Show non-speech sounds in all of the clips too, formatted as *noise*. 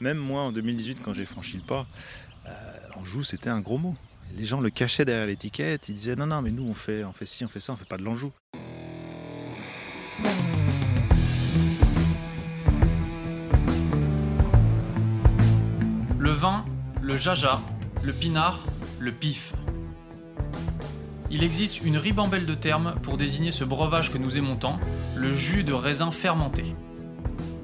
Même moi, en 2018, quand j'ai franchi le pas, euh, Anjou, c'était un gros mot. Les gens le cachaient derrière l'étiquette. Ils disaient non, non, mais nous, on fait, on fait ci, on fait ça, on fait pas de l'Anjou. Le vin, le jaja, le pinard, le pif. Il existe une ribambelle de termes pour désigner ce breuvage que nous aimons tant, le jus de raisin fermenté.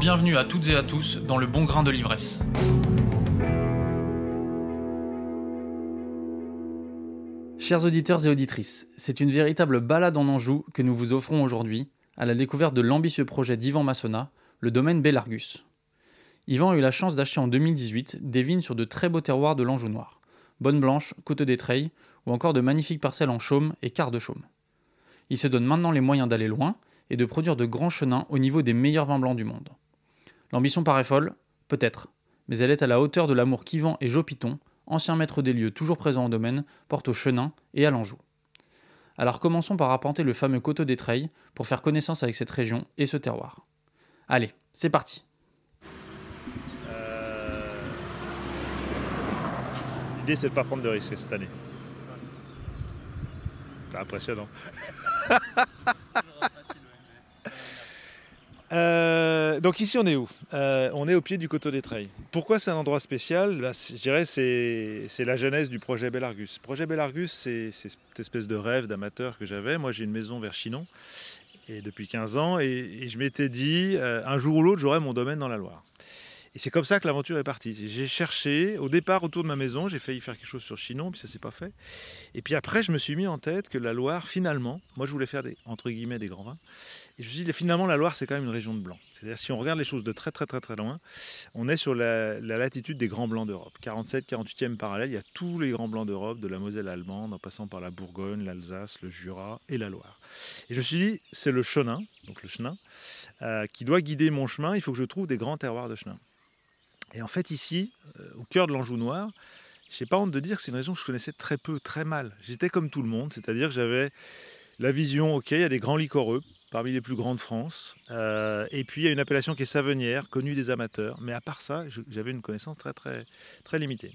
Bienvenue à toutes et à tous dans le bon grain de l'ivresse. Chers auditeurs et auditrices, c'est une véritable balade en Anjou que nous vous offrons aujourd'hui à la découverte de l'ambitieux projet d'Ivan Massona, le domaine Bellargus. Yvan a eu la chance d'acheter en 2018 des vignes sur de très beaux terroirs de l'Anjou noir, Bonne Blanche, Côte des Treilles, ou encore de magnifiques parcelles en chaume et quart de chaume. Il se donne maintenant les moyens d'aller loin et de produire de grands chenins au niveau des meilleurs vins blancs du monde. L'ambition paraît folle, peut-être, mais elle est à la hauteur de l'amour qu'Yvan et Joe Piton, anciens maîtres des lieux toujours présents au domaine, portent au chenin et à l'Anjou. Alors commençons par arpenter le fameux coteau des Treilles pour faire connaissance avec cette région et ce terroir. Allez, c'est parti Euh, L'idée, c'est de ne pas prendre de risques cette année. Impressionnant. *laughs* Euh, donc ici on est où Euh, On est au pied du coteau des Treilles. Pourquoi c'est un endroit spécial Bah, Je dirais c'est c'est la genèse du projet Bellargus. Le projet Bellargus c'est cette espèce de rêve d'amateur que j'avais. Moi j'ai une maison vers Chinon et depuis 15 ans et, et je m'étais dit euh, un jour ou l'autre j'aurai mon domaine dans la Loire. Et c'est comme ça que l'aventure est partie. J'ai cherché, au départ autour de ma maison, j'ai failli faire quelque chose sur Chinon, puis ça s'est pas fait. Et puis après, je me suis mis en tête que la Loire, finalement, moi je voulais faire des, entre guillemets des grands vins. Et je me suis dit, finalement, la Loire, c'est quand même une région de blancs. C'est-à-dire, si on regarde les choses de très très très très loin, on est sur la, la latitude des grands blancs d'Europe. 47, 48e parallèle, il y a tous les grands blancs d'Europe, de la Moselle allemande, en passant par la Bourgogne, l'Alsace, le Jura et la Loire. Et je me suis dit, c'est le chenin, donc le chenin, euh, qui doit guider mon chemin. Il faut que je trouve des grands terroirs de chenin. Et en fait, ici, euh, au cœur de l'Anjou noir, je n'ai pas honte de dire que c'est une région que je connaissais très peu, très mal. J'étais comme tout le monde, c'est-à-dire que j'avais la vision, ok, il y a des grands liquoreux, parmi les plus grands de France, euh, et puis il y a une appellation qui est savenière, connue des amateurs, mais à part ça, j'avais une connaissance très, très, très limitée.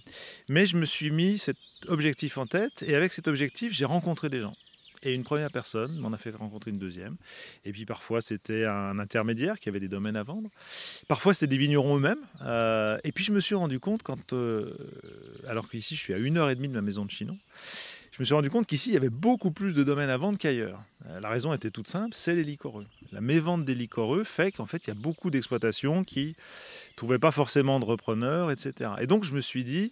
Mais je me suis mis cet objectif en tête, et avec cet objectif, j'ai rencontré des gens. Et une première personne m'en a fait rencontrer une deuxième. Et puis parfois, c'était un intermédiaire qui avait des domaines à vendre. Parfois, c'était des vignerons eux-mêmes. Euh, et puis, je me suis rendu compte, quand, euh, alors qu'ici, je suis à une heure et demie de ma maison de Chinon, je me suis rendu compte qu'ici, il y avait beaucoup plus de domaines à vendre qu'ailleurs. Euh, la raison était toute simple, c'est les liquoreux. La mévente des liquoreux fait qu'en fait, il y a beaucoup d'exploitations qui trouvaient pas forcément de repreneurs, etc. Et donc, je me suis dit,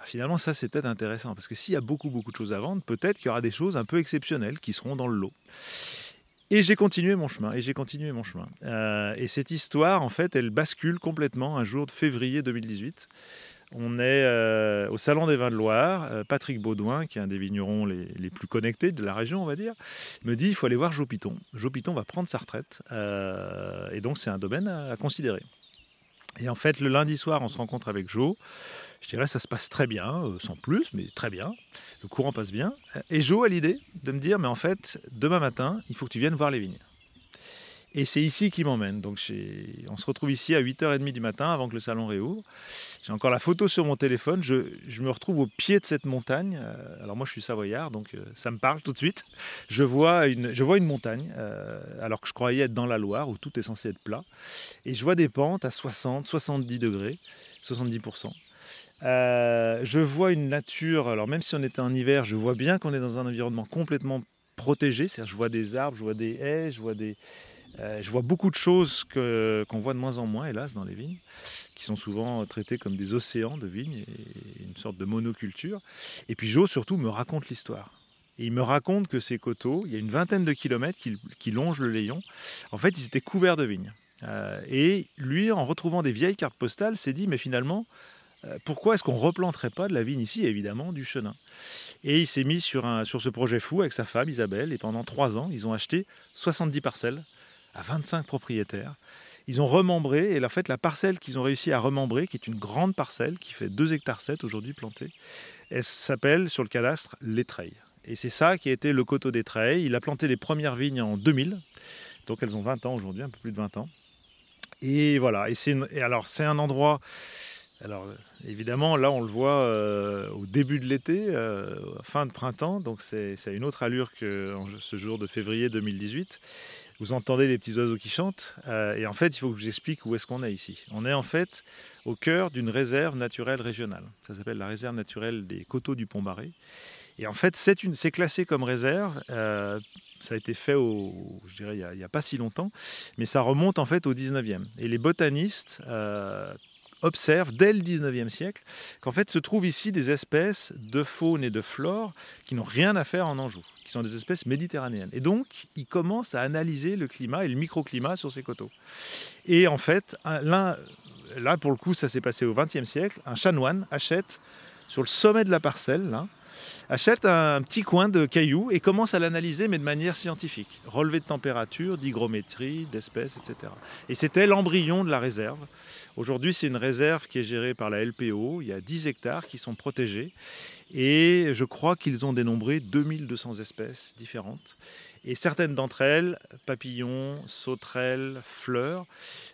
ah, finalement, ça, c'est peut-être intéressant, parce que s'il y a beaucoup, beaucoup de choses à vendre, peut-être qu'il y aura des choses un peu exceptionnelles qui seront dans le lot. Et j'ai continué mon chemin, et j'ai continué mon chemin. Euh, et cette histoire, en fait, elle bascule complètement un jour de février 2018. On est euh, au Salon des Vins de Loire. Euh, Patrick Baudouin, qui est un des vignerons les, plus connectés de la région, on va dire, me dit il faut aller voir Joe Piton. Joe Piton va prendre sa retraite. et donc, c'est un domaine à, à considérer. Et en fait, le lundi soir, on se rencontre avec Joe. Je dirais ça se passe très bien, euh, sans plus, mais très bien. Le courant passe bien. Et Joe a l'idée de me dire, mais en fait, demain matin, il faut que tu viennes voir les vignes. Et c'est ici qu'il m'emmène. Donc on se retrouve ici à 8h30 du matin avant que le salon réouvre. J'ai encore la photo sur mon téléphone. Je, me retrouve au pied de cette montagne. Euh, alors moi je suis savoyard, donc euh, ça me parle tout de suite. Je vois une, montagne, alors que je croyais être dans la Loire, où tout est censé être plat. Et je vois des pentes à 60, 70 degrés, 70%. Euh, je vois une nature, alors même si on était en hiver, je vois bien qu'on est dans un environnement complètement protégé. C'est-à-dire, je vois des arbres, je vois des haies, je vois, des, euh, je vois beaucoup de choses que- qu'on voit de moins en moins, hélas, dans les vignes, qui sont souvent traitées comme des océans de vignes, et une sorte de monoculture. Et puis Joe, surtout, me raconte l'histoire. Il me raconte que ces coteaux, il y a une vingtaine de kilomètres qui, longent le Léon. En fait, ils étaient couverts de vignes. Euh, et lui, en retrouvant des vieilles cartes postales, s'est dit, mais finalement, pourquoi est-ce qu'on replanterait pas de la vigne ici, évidemment, du chenin? Et il s'est mis sur, un, sur ce projet fou avec sa femme Isabelle, et pendant trois ans, ils ont acheté 70 parcelles à 25 propriétaires. Ils ont remembré, et en fait, la parcelle qu'ils ont réussi à remembrer, qui est une grande parcelle, qui fait 2 hectares 7 aujourd'hui plantée, elle s'appelle sur le cadastre l'Étreille. Et c'est ça qui a été le coteau d'Étreille. Il a planté les premières vignes en 2000, donc elles ont 20 ans aujourd'hui, un peu plus de 20 ans. Et voilà, et, et alors c'est un endroit alors évidemment, là on le voit euh, au début de l'été, euh, fin de printemps, donc c'est une autre allure que ce jour de février 2018. Vous entendez les petits oiseaux qui chantent, euh, et en fait il faut que je vous explique où est-ce qu'on est ici. On est en fait au cœur d'une réserve naturelle régionale. Ça s'appelle la réserve naturelle des coteaux du Pont-Barré. Et en fait c'est classé comme réserve ça a été fait au, je dirais, il n'y a, pas si longtemps, mais ça remonte en fait au 19e. Et les botanistes observe dès le 19e siècle qu'en fait se trouvent ici des espèces de faune et de flore qui n'ont rien à faire en Anjou, qui sont des espèces méditerranéennes. Et donc, ils commencent à analyser le climat et le microclimat sur ces coteaux. Et en fait, là, là pour le coup, ça s'est passé au 20e siècle, un chanoine achète sur le sommet de la parcelle, là, achète un petit coin de cailloux et commence à l'analyser, mais de manière scientifique. Relevé de température, d'hygrométrie, d'espèces, etc. Et c'était l'embryon de la réserve. Aujourd'hui, c'est une réserve qui est gérée par la LPO. Il y a 10 hectares qui sont protégés. Et je crois qu'ils ont dénombré 2200 espèces différentes. Et certaines d'entre elles, papillons, sauterelles, fleurs,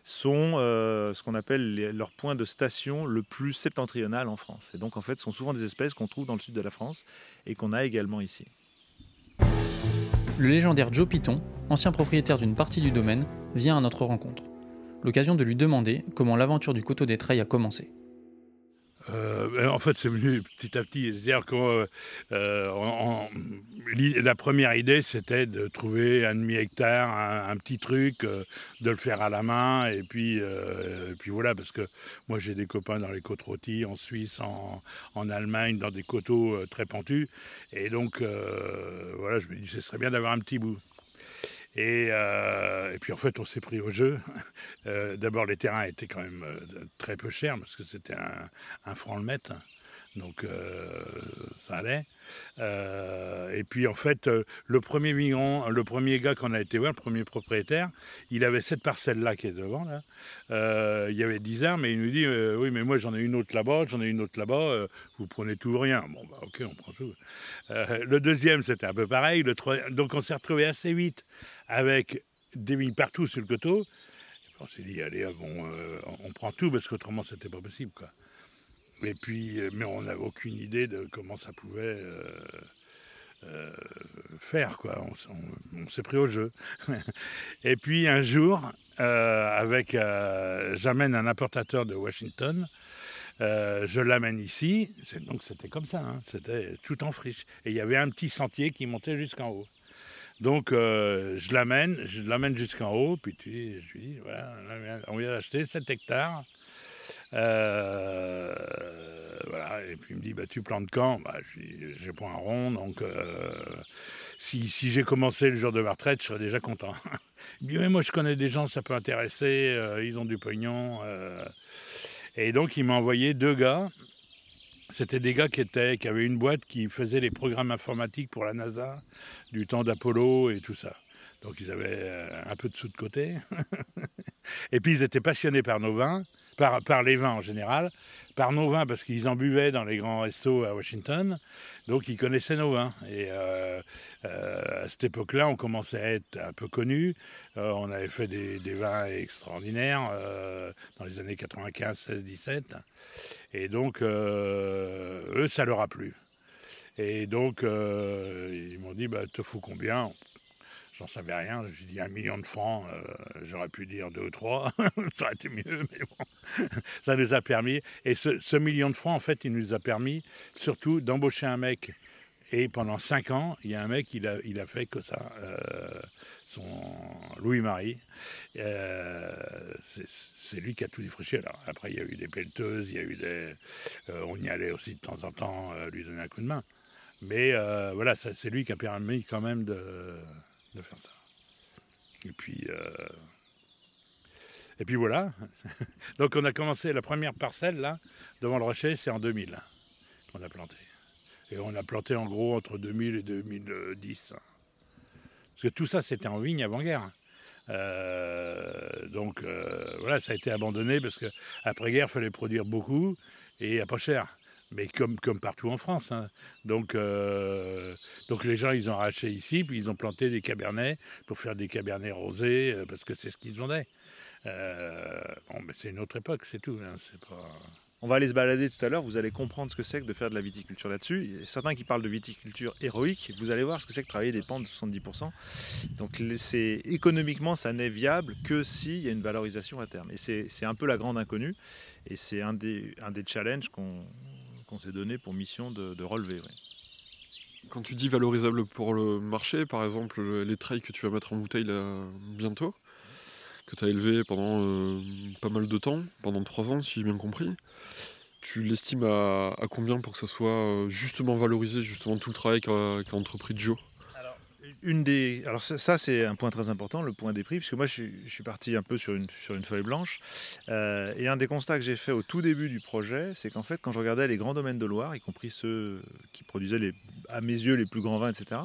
sont euh, ce qu'on appelle leur point de station le plus septentrional en France. Et donc en fait, ce sont souvent des espèces qu'on trouve dans le sud de la France et qu'on a également ici. Le légendaire Joe Piton, ancien propriétaire d'une partie du domaine, vient à notre rencontre. L'occasion de lui demander comment l'aventure du coteau des Treilles a commencé. Euh, en fait, c'est venu petit à petit. C'est-à-dire que euh, la première idée, c'était de trouver un demi-hectare, un, petit truc, euh, de le faire à la main. Et puis, puis voilà, parce que moi, j'ai des copains dans les côtes rôties, en Suisse, en, en, Allemagne, dans des coteaux très pentus. Et donc, voilà, je me dis, ce serait bien d'avoir un petit bout. Euh, et, puis en fait, on s'est pris au jeu. *laughs* Euh, d'abord, les terrains étaient quand même euh, très peu chers parce que c'était un, franc le mètre. Donc ça allait. et puis en fait, le premier migrant, le premier gars qu'on a été voir, le premier propriétaire, il avait cette parcelle-là qui est devant. Là. il y avait 10 arbres, mais il nous dit Oui, mais moi j'en ai une autre là-bas, j'en ai une autre là-bas, vous prenez tout ou rien. Bon, bah ok, on prend tout. le deuxième, c'était un peu pareil. Le donc on s'est retrouvé assez vite avec des vignes partout sur le coteau. On s'est dit, allez, bon, euh, on prend tout parce qu'autrement, c'était pas possible. Quoi. Et puis, euh, mais on n'avait aucune idée de comment ça pouvait euh, faire. Quoi. On, s'est pris au jeu. *laughs* Et puis, un jour, avec, j'amène un importateur de Washington. je l'amène ici, donc c'était comme ça, hein. c'était tout en friche. Et il y avait un petit sentier qui montait jusqu'en haut. Donc, euh, je l'amène, je l'amène jusqu'en haut, puis tu, je lui dis, voilà, on vient d'acheter 7 hectares. Euh, voilà, et puis il me dit, bah, tu plantes quand? Bah, Je prends un rond, donc euh, si, si j'ai commencé le jour de ma retraite, je serais déjà content. *laughs* il me dit, mais moi je connais des gens, ça peut intéresser, ils ont du pognon. Et donc il m'a envoyé deux gars. C'était des gars qui, étaient, qui avaient une boîte qui faisait les programmes informatiques pour la NASA du temps d'Apollo et tout ça. Donc ils avaient euh, un peu de sous de côté. *laughs* et puis ils étaient passionnés par nos vins, par, les vins en général, par nos vins parce qu'ils en buvaient dans les grands restos à Washington. Donc ils connaissaient nos vins. Et euh, euh, à cette époque-là, on commençait à être un peu connus. on avait fait des, vins extraordinaires dans les années 95, 16, 17. Et donc, eux, ça leur a plu. Et donc, euh, ils m'ont dit, bah, te faut combien? J'en savais rien. J'ai dit un million de francs. Euh, j'aurais pu dire deux ou trois. *laughs* ça aurait été mieux, mais bon. *laughs* ça nous a permis. Et ce, million de francs, en fait, il nous a permis surtout d'embaucher un mec. Et pendant cinq ans, il y a un mec, il a, il a fait que ça. Euh, son Louis-Marie. c'est lui qui a tout défriché. Alors, après, il y a eu des pelleteuses, il y a eu des. on y allait aussi de temps en temps lui donner un coup de main. Mais euh, voilà, c'est lui qui a permis quand même de, faire ça. Et puis, euh, Et puis voilà. *laughs* Donc on a commencé la première parcelle là, devant le rocher, c'est en 2000 qu'on a planté. Et on a planté en gros entre 2000 et 2010. Parce que tout ça c'était en vigne avant-guerre. Euh, donc euh, voilà, ça a été abandonné parce qu'après-guerre, il fallait produire beaucoup et à pas cher. Mais comme, comme partout en France. Hein. Donc, euh, donc les gens, ils ont arraché ici, puis ils ont planté des cabernets pour faire des cabernets rosés, parce que c'est ce qu'ils vendaient. bon, mais c'est une autre époque, c'est tout. Hein. On va aller se balader tout à l'heure, vous allez comprendre ce que c'est que de faire de la viticulture là-dessus. Certains qui parlent de viticulture héroïque, vous allez voir ce que c'est que travailler des pentes de 70%. Donc c'est économiquement, ça n'est viable que s'il y a une valorisation à terme. Et c'est un peu la grande inconnue, et c'est un des, un des challenges qu'on s'est donné pour mission de, relever. Quand tu dis valorisable pour le marché, par exemple les trails que tu vas mettre en bouteille bientôt, que tu as élevé pendant euh, pas mal de temps, pendant trois ans si j'ai bien compris. Tu l'estimes à, combien pour que ça soit euh, justement valorisé, justement tout le travail qu'a entrepris Joe? Une des... Alors ça, c'est un point très important, le point des prix, puisque moi je suis, parti un peu sur une, sur une feuille blanche. Euh, et un des constats que j'ai fait au tout début du projet, c'est qu'en fait quand je regardais les grands domaines de Loire, y compris ceux qui produisaient à mes yeux les plus grands vins, etc.,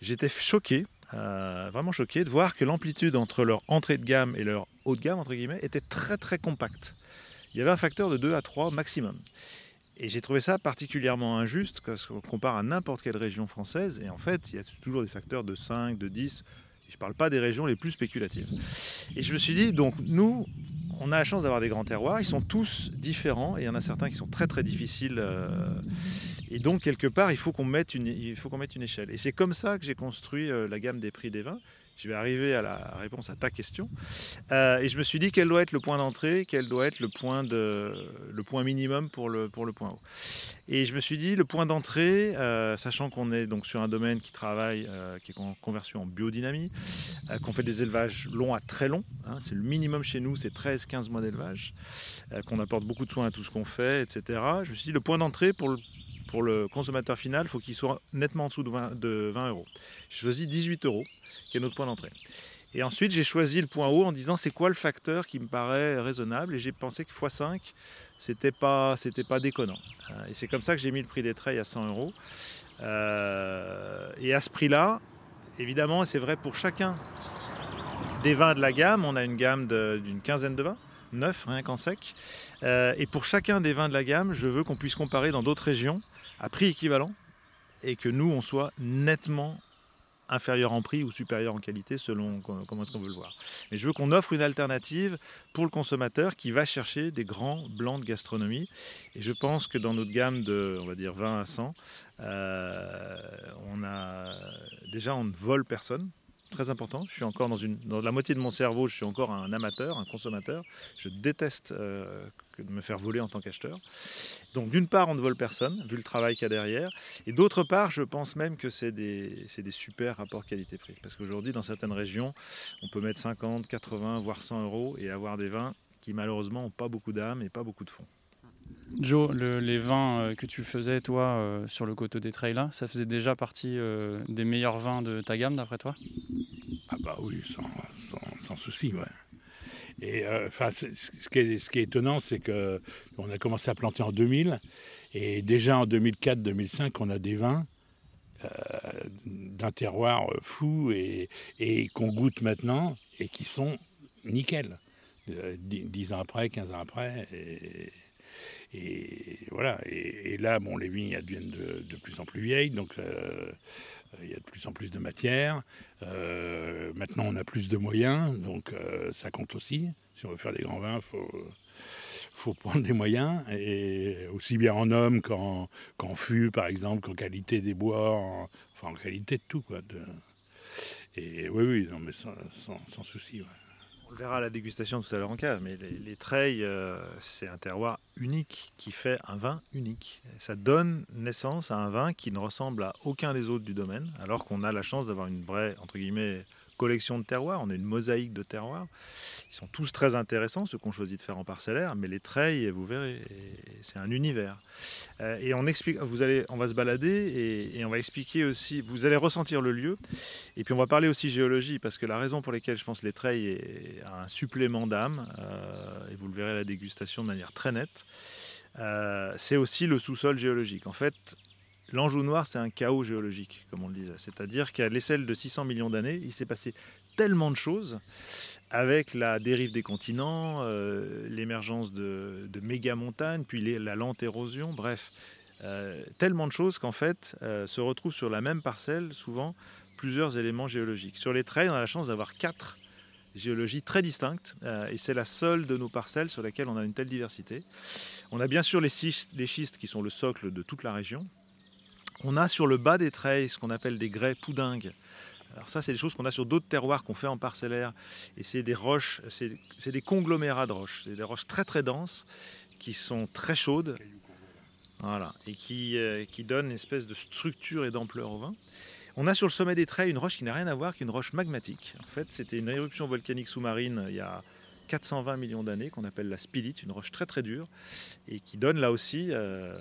j'étais choqué euh, vraiment choqué de voir que l'amplitude entre leur entrée de gamme et leur haut de gamme, entre guillemets, était très très compacte. Il y avait un facteur de 2 à 3 maximum. Et j'ai trouvé ça particulièrement injuste quand on compare à n'importe quelle région française. Et en fait, il y a toujours des facteurs de 5, de 10. Je ne parle pas des régions les plus spéculatives. Et je me suis dit, donc nous, on a la chance d'avoir des grands terroirs. Ils sont tous différents et il y en a certains qui sont très très difficiles. Euh, et donc, quelque part, il faut qu'on mette, une, il faut qu'on mette une échelle. Et c'est comme ça que j'ai construit euh, la gamme des prix des vins. Je vais arriver à la réponse à ta question. Euh, et je me suis dit quel doit être le point d'entrée, quel doit être le point, de, le point minimum pour le, pour le point haut. Et je me suis dit le point d'entrée, euh, sachant qu'on est donc sur un domaine qui travaille, qui est en conversion en biodynamie, qu'on fait des élevages longs à très longs, hein, c'est le minimum chez nous, c'est 13-15 mois d'élevage, qu'on apporte beaucoup de soins à tout ce qu'on fait, etc. Je me suis dit le point d'entrée pour le pour le consommateur final, il faut qu'il soit nettement en dessous de 20, de 20 euros. J'ai choisi 18 euros, qui est notre point d'entrée. Et ensuite, j'ai choisi le point haut en disant c'est quoi le facteur qui me paraît raisonnable? Et j'ai pensé que x5, c'était pas, c'était pas déconnant. Euh, et c'est comme ça que j'ai mis le prix des trails à 100 euros. Euh, et à ce prix-là, évidemment, c'est vrai pour chacun des vins de la gamme. On a une gamme d'une quinzaine de vins, 9 rien qu'en sec. Euh, et pour chacun des vins de la gamme, je veux qu'on puisse comparer dans d'autres régions à prix équivalent et que nous, on soit nettement inférieur en prix ou supérieur en qualité selon comment est-ce qu'on veut le voir. Mais je veux qu'on offre une alternative pour le consommateur qui va chercher des grands blancs de gastronomie. Et je pense que dans notre gamme de, on va dire 20 à 100, euh, on a déjà on ne vole personne très important. Je suis encore dans, la moitié de mon cerveau, je suis encore un amateur, un consommateur. Je déteste euh, de me faire voler en tant qu'acheteur. Donc d'une part, on ne vole personne, vu le travail qu'il y a derrière. Et d'autre part, je pense même que c'est des, des super rapports qualité-prix. Parce qu'aujourd'hui, dans certaines régions, on peut mettre 50, 80, voire 100 euros et avoir des vins qui malheureusement n'ont pas beaucoup d'âme et pas beaucoup de fond. Joe, les vins euh, que tu faisais, toi, euh, sur le coteau des trails, ça faisait déjà partie euh, des meilleurs vins de ta gamme, d'après toi? Ah bah oui, sans, souci, ouais. Et ce, qui est, ce qui est étonnant, c'est que on a commencé à planter en 2000, et déjà en 2004-2005, on a des vins d'un terroir fou et, et qu'on goûte maintenant et qui sont nickel. 10 ans après, 15 ans après. Et voilà. Et, là, bon, les vignes deviennent de, plus en plus vieilles, donc euh, il y a de plus en plus de matière. Euh, maintenant, on a plus de moyens, donc euh, ça compte aussi. Si on veut faire des grands vins, faut faut prendre des moyens, et aussi bien en homme qu'en fût, par exemple, qu'en qualité des bois, en, enfin en qualité de tout. Quoi, et oui, oui, non, mais sans, souci. On le verra à la dégustation tout à l'heure en cave, mais les, les treilles, euh, c'est un terroir unique qui fait un vin unique. Ça donne naissance à un vin qui ne ressemble à aucun des autres du domaine, alors qu'on a la chance d'avoir une vraie, entre guillemets, collection de terroirs, on a une mosaïque de terroirs. Ils sont tous très intéressants, ceux qu'on choisit de faire en parcellaire, mais les treilles, vous verrez, c'est un univers. Euh, et on explique, vous allez, on va se balader et, on va expliquer aussi, vous allez ressentir le lieu, et puis on va parler aussi géologie, parce que la raison pour laquelle je pense les treilles est un supplément d'âme, euh, et vous le verrez à la dégustation de manière très nette, euh, c'est aussi le sous-sol géologique. En fait, l'Anjou noir, c'est un chaos géologique, comme on le disait. C'est-à-dire qu'à l'échelle de 600 millions d'années, il s'est passé tellement de choses avec la dérive des continents, euh, l'émergence de, méga-montagnes, puis la lente érosion, bref, euh, tellement de choses qu'en fait se retrouvent sur la même parcelle, souvent plusieurs éléments géologiques. Sur les traits, on a la chance d'avoir quatre géologies très distinctes, et c'est la seule de nos parcelles sur laquelle on a une telle diversité. On a bien sûr les schistes qui sont le socle de toute la région. On a sur le bas des treilles ce qu'on appelle des grès poudingues. Alors ça, c'est des choses qu'on a sur d'autres terroirs qu'on fait en parcellaire. Et c'est des roches, c'est des conglomérats de roches. C'est des roches très très denses qui sont très chaudes. Voilà, et qui, euh, qui donnent une espèce de structure et d'ampleur au vin. On a sur le sommet des treilles une roche qui n'a rien à voir, qui est une roche magmatique. En fait, c'était une éruption volcanique sous-marine il y a 420 millions d'années qu'on appelle la spilite, une roche très très dure et qui donne là aussi euh,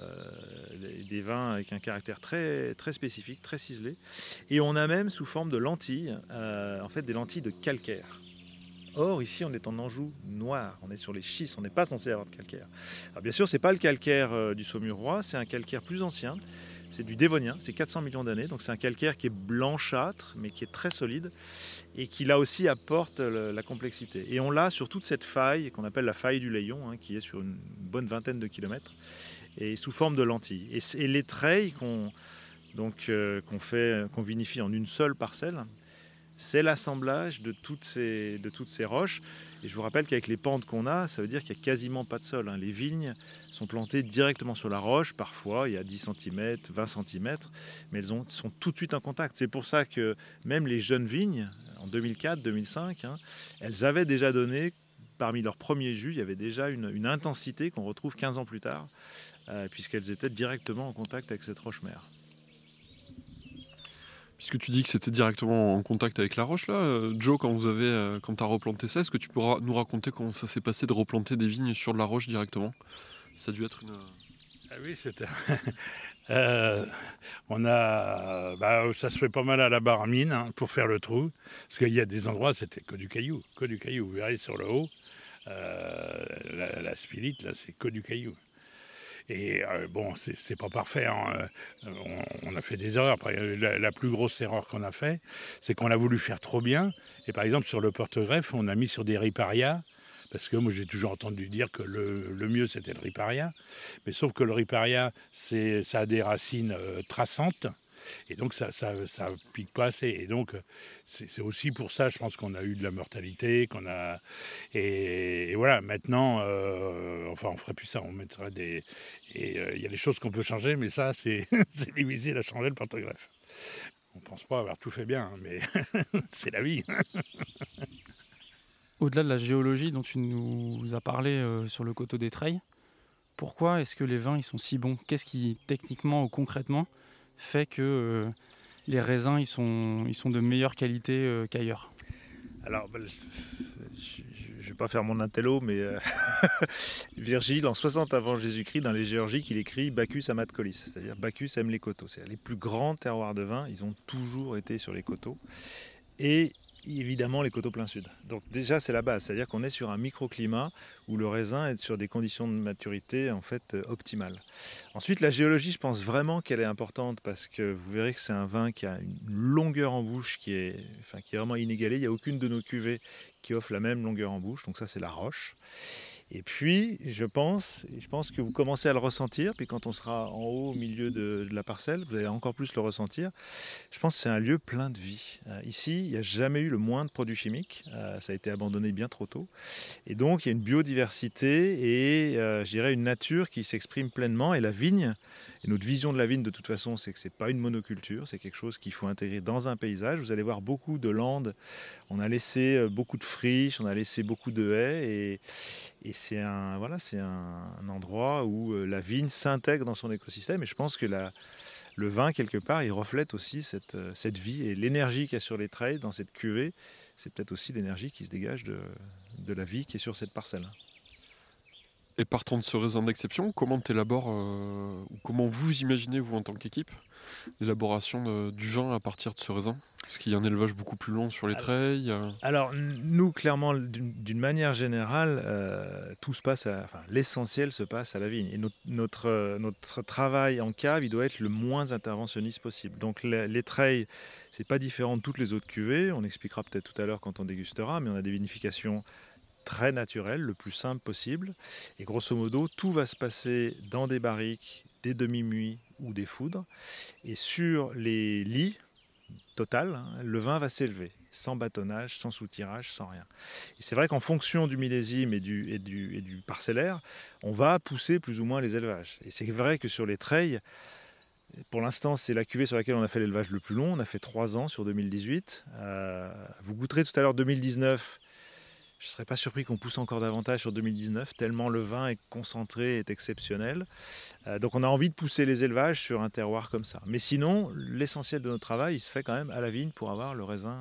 des vins avec un caractère très, très spécifique, très ciselé. Et on a même sous forme de lentilles, euh, en fait des lentilles de calcaire. Or, ici, on est en Anjou noir, on est sur les schistes, on n'est pas censé avoir de calcaire. Alors, bien sûr, ce n'est pas le calcaire euh, du Saumurois, c'est un calcaire plus ancien, c'est du Dévonien, c'est 400 millions d'années, donc c'est un calcaire qui est blanchâtre, mais qui est très solide, et qui là aussi apporte la complexité. Et on l'a sur toute cette faille qu'on appelle la faille du Layon, hein, qui est sur une bonne vingtaine de kilomètres, et sous forme de lentilles. Et, les treilles euh, qu'on fait, qu'on vinifie en une seule parcelle, c'est l'assemblage de toutes ces roches. Et je vous rappelle qu'avec les pentes qu'on a, ça veut dire qu'il n'y a quasiment pas de sol. Hein. Les vignes sont plantées directement sur la roche. Parfois, il y a 10 cm, 20 cm, mais elles sont tout de suite en contact. C'est pour ça que même les jeunes vignes, en 2004, 2005, hein, elles avaient déjà donné, parmi leurs premiers jus, il y avait déjà une, intensité qu'on retrouve 15 ans plus tard, euh, puisqu'elles étaient directement en contact avec cette roche-mère. Puisque tu dis que c'était directement en contact avec la roche, là, euh, Joe, quand vous avez, euh, quand as replanté ça, est-ce que tu pourras nous raconter comment ça s'est passé de replanter des vignes sur de la roche directement? Ça a dû être une. Ah oui, c'était. *laughs* Euh, on a, bah, ça se fait pas mal à la barre mine hein, pour faire le trou, parce qu'il y a des endroits c'était que du caillou, que du caillou. Vous verrez sur le haut, la, la, spilite là, c'est que du caillou. Et euh, bon, c'est pas parfait. Hein. Euh, on, a fait des erreurs. La, plus grosse erreur qu'on a fait, c'est qu'on a voulu faire trop bien. Et par exemple, sur le porte-greffe, on a mis sur des riparias. Parce que moi, j'ai toujours entendu dire que le, mieux, c'était le riparia. Mais sauf que le riparia, ça a des racines euh, traçantes. Et donc, ça, ça, pique pas assez. Et donc, c'est aussi pour ça, je pense qu'on a eu de la mortalité, qu'on a. Et, voilà, maintenant, enfin, on ferait plus ça. On mettrait des, et euh, il y a des choses qu'on peut changer, mais ça, c'est *laughs* difficile à changer le porte-greffe. On ne pense pas avoir tout fait bien, hein, mais *laughs* c'est la vie. *laughs* Au-delà de la géologie dont tu nous as parlé euh, sur le coteau des Treilles, pourquoi est-ce que les vins ils sont si bons? Qu'est-ce qui, techniquement ou concrètement, fait que euh, les raisins ils sont, de meilleure qualité qu'ailleurs Alors, bah, je vais pas faire mon intello, mais euh, *laughs* Virgile, en 60 avant Jésus-Christ, dans les Géorgiques, il écrit Bacchus amat colis, c'est-à-dire Bacchus aime les coteaux. C'est les plus grands terroirs de vin, ils ont toujours été sur les coteaux. Et évidemment les coteaux plein sud. Donc déjà c'est la base, c'est-à-dire qu'on est sur un microclimat où le raisin est sur des conditions de maturité en fait euh, optimales. Ensuite la géologie, je pense vraiment qu'elle est importante parce que vous verrez que c'est un vin qui a une longueur en bouche qui est, enfin, qui est vraiment inégalée. Il n'y a aucune de nos cuvées qui offre la même longueur en bouche, donc ça c'est la roche. Et puis, je pense, je pense que vous commencez à le ressentir, puis quand on sera en haut, au milieu de, la parcelle, vous allez encore plus le ressentir. Je pense que c'est un lieu plein de vie. Euh, ici, il n'y a jamais eu le moins de produits chimiques. Euh, ça a été abandonné bien trop tôt. Et donc, il y a une biodiversité et, euh, je dirais, une nature qui s'exprime pleinement. Et la vigne, et notre vision de la vigne, de toute façon, c'est que ce n'est pas une monoculture, c'est quelque chose qu'il faut intégrer dans un paysage. Vous allez voir beaucoup de landes, on a laissé euh, beaucoup de friches, on a laissé beaucoup de haies, et, c'est un, voilà, un, un endroit où euh, la vigne s'intègre dans son écosystème. Et je pense que le vin, quelque part, il reflète aussi cette, cette vie et l'énergie qu'il y a sur les treilles dans cette cuvée. C'est peut-être aussi l'énergie qui se dégage de, de la vie qui est sur cette parcelle. Et partant de ce raisin d'exception, comment tu élabores, euh, ou comment vous imaginez, vous en tant qu'équipe, l'élaboration du vin à partir de ce raisin? Parce qu'il y a un élevage beaucoup plus long sur les treilles. Alors, nous, clairement, d'une manière générale, euh, tout se passe, enfin, l'essentiel se passe à la vigne. Et notre, notre, euh, notre, travail en cave, il doit être le moins interventionniste possible. Donc, les, les treilles, c'est pas différent de toutes les autres cuvées. On expliquera peut-être tout à l'heure quand on dégustera, mais on a des vinifications très naturel, le plus simple possible. Et grosso modo, tout va se passer dans des barriques, des demi-muits ou des foudres. Et sur les lits, total, hein, le vin va s'élever, sans bâtonnage, sans soutirage, sans rien. Et c'est vrai qu'en fonction du millésime et du, et, du, parcellaire, on va pousser plus ou moins les élevages. Et c'est vrai que sur les treilles, pour l'instant, c'est la cuvée sur laquelle on a fait l'élevage le plus long. On a fait 3 ans sur 2018. Euh, vous goûterez tout à l'heure 2019 je ne serais pas surpris qu'on pousse encore davantage sur 2019, tellement le vin est concentré, est exceptionnel. Euh, donc on a envie de pousser les élevages sur un terroir comme ça. Mais sinon, l'essentiel de notre travail, il se fait quand même à la vigne pour avoir le raisin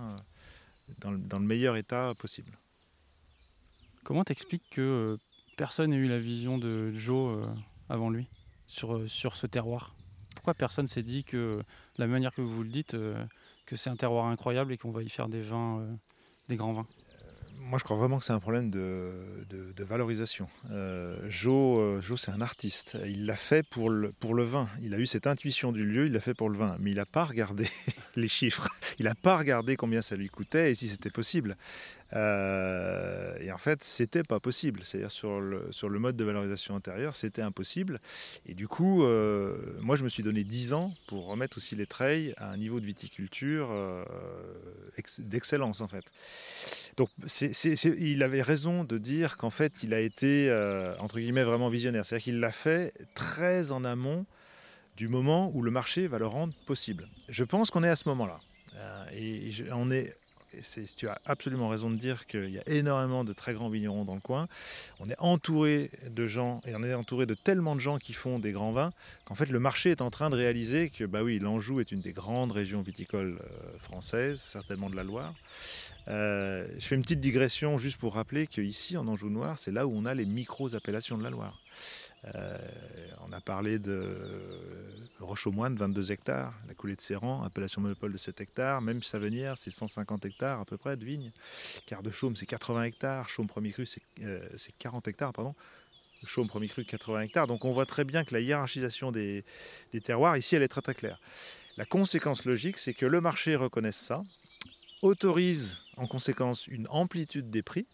euh, dans le, meilleur état possible. Comment t'expliques que euh, personne n'ait eu la vision de Joe avant lui sur, sur ce terroir? Pourquoi personne s'est dit que, la manière que vous le dites, que c'est un terroir incroyable et qu'on va y faire des vins, des grands vins? Moi, je crois vraiment que c'est un problème de, de, valorisation. Euh, Joe, euh, c'est un artiste. Il l'a fait pour le, pour le vin. Il a eu cette intuition du lieu, il l'a fait pour le vin. Mais il n'a pas regardé *laughs* les chiffres. Il n'a pas regardé combien ça lui coûtait et si c'était possible. Euh, et en fait, c'était pas possible. C'est-à-dire sur le, sur le mode de valorisation intérieure, c'était impossible. Et du coup, euh, moi, je me suis donné 10 ans pour remettre aussi les treilles à un niveau de viticulture euh, d'excellence, en fait. Donc, il avait raison de dire qu'en fait, il a été, entre guillemets, vraiment visionnaire. C'est-à-dire qu'il l'a fait très en amont du moment où le marché va le rendre possible. Je pense qu'on est à ce moment-là. et on est tu as absolument raison de dire qu'il y a énormément de très grands vignerons dans le coin. On est entouré de gens et on est entouré de tellement de gens qui font des grands vins qu'en fait le marché est en train de réaliser que bah oui, l'Anjou est une des grandes régions viticoles euh, françaises, certainement de la Loire. Euh, je fais une petite digression juste pour rappeler qu'ici en Anjou Noir, c'est là où on a les micros appellations de la Loire. Euh, on a parlé de Roche aux Moines, 22 hectares, la coulée de Serran, appellation monopole de 7 hectares, même Savenière, c'est 150 hectares à peu près de vignes. Quart de Chaume, c'est 80 hectares, Chaume premier cru, c'est 40 euh, hectares, pardon. Chaume premier cru, 80 hectares. Donc on voit très bien que la hiérarchisation des, des terroirs, ici, elle est très très claire. La conséquence logique, c'est que le marché reconnaisse ça, autorise en conséquence une amplitude des prix,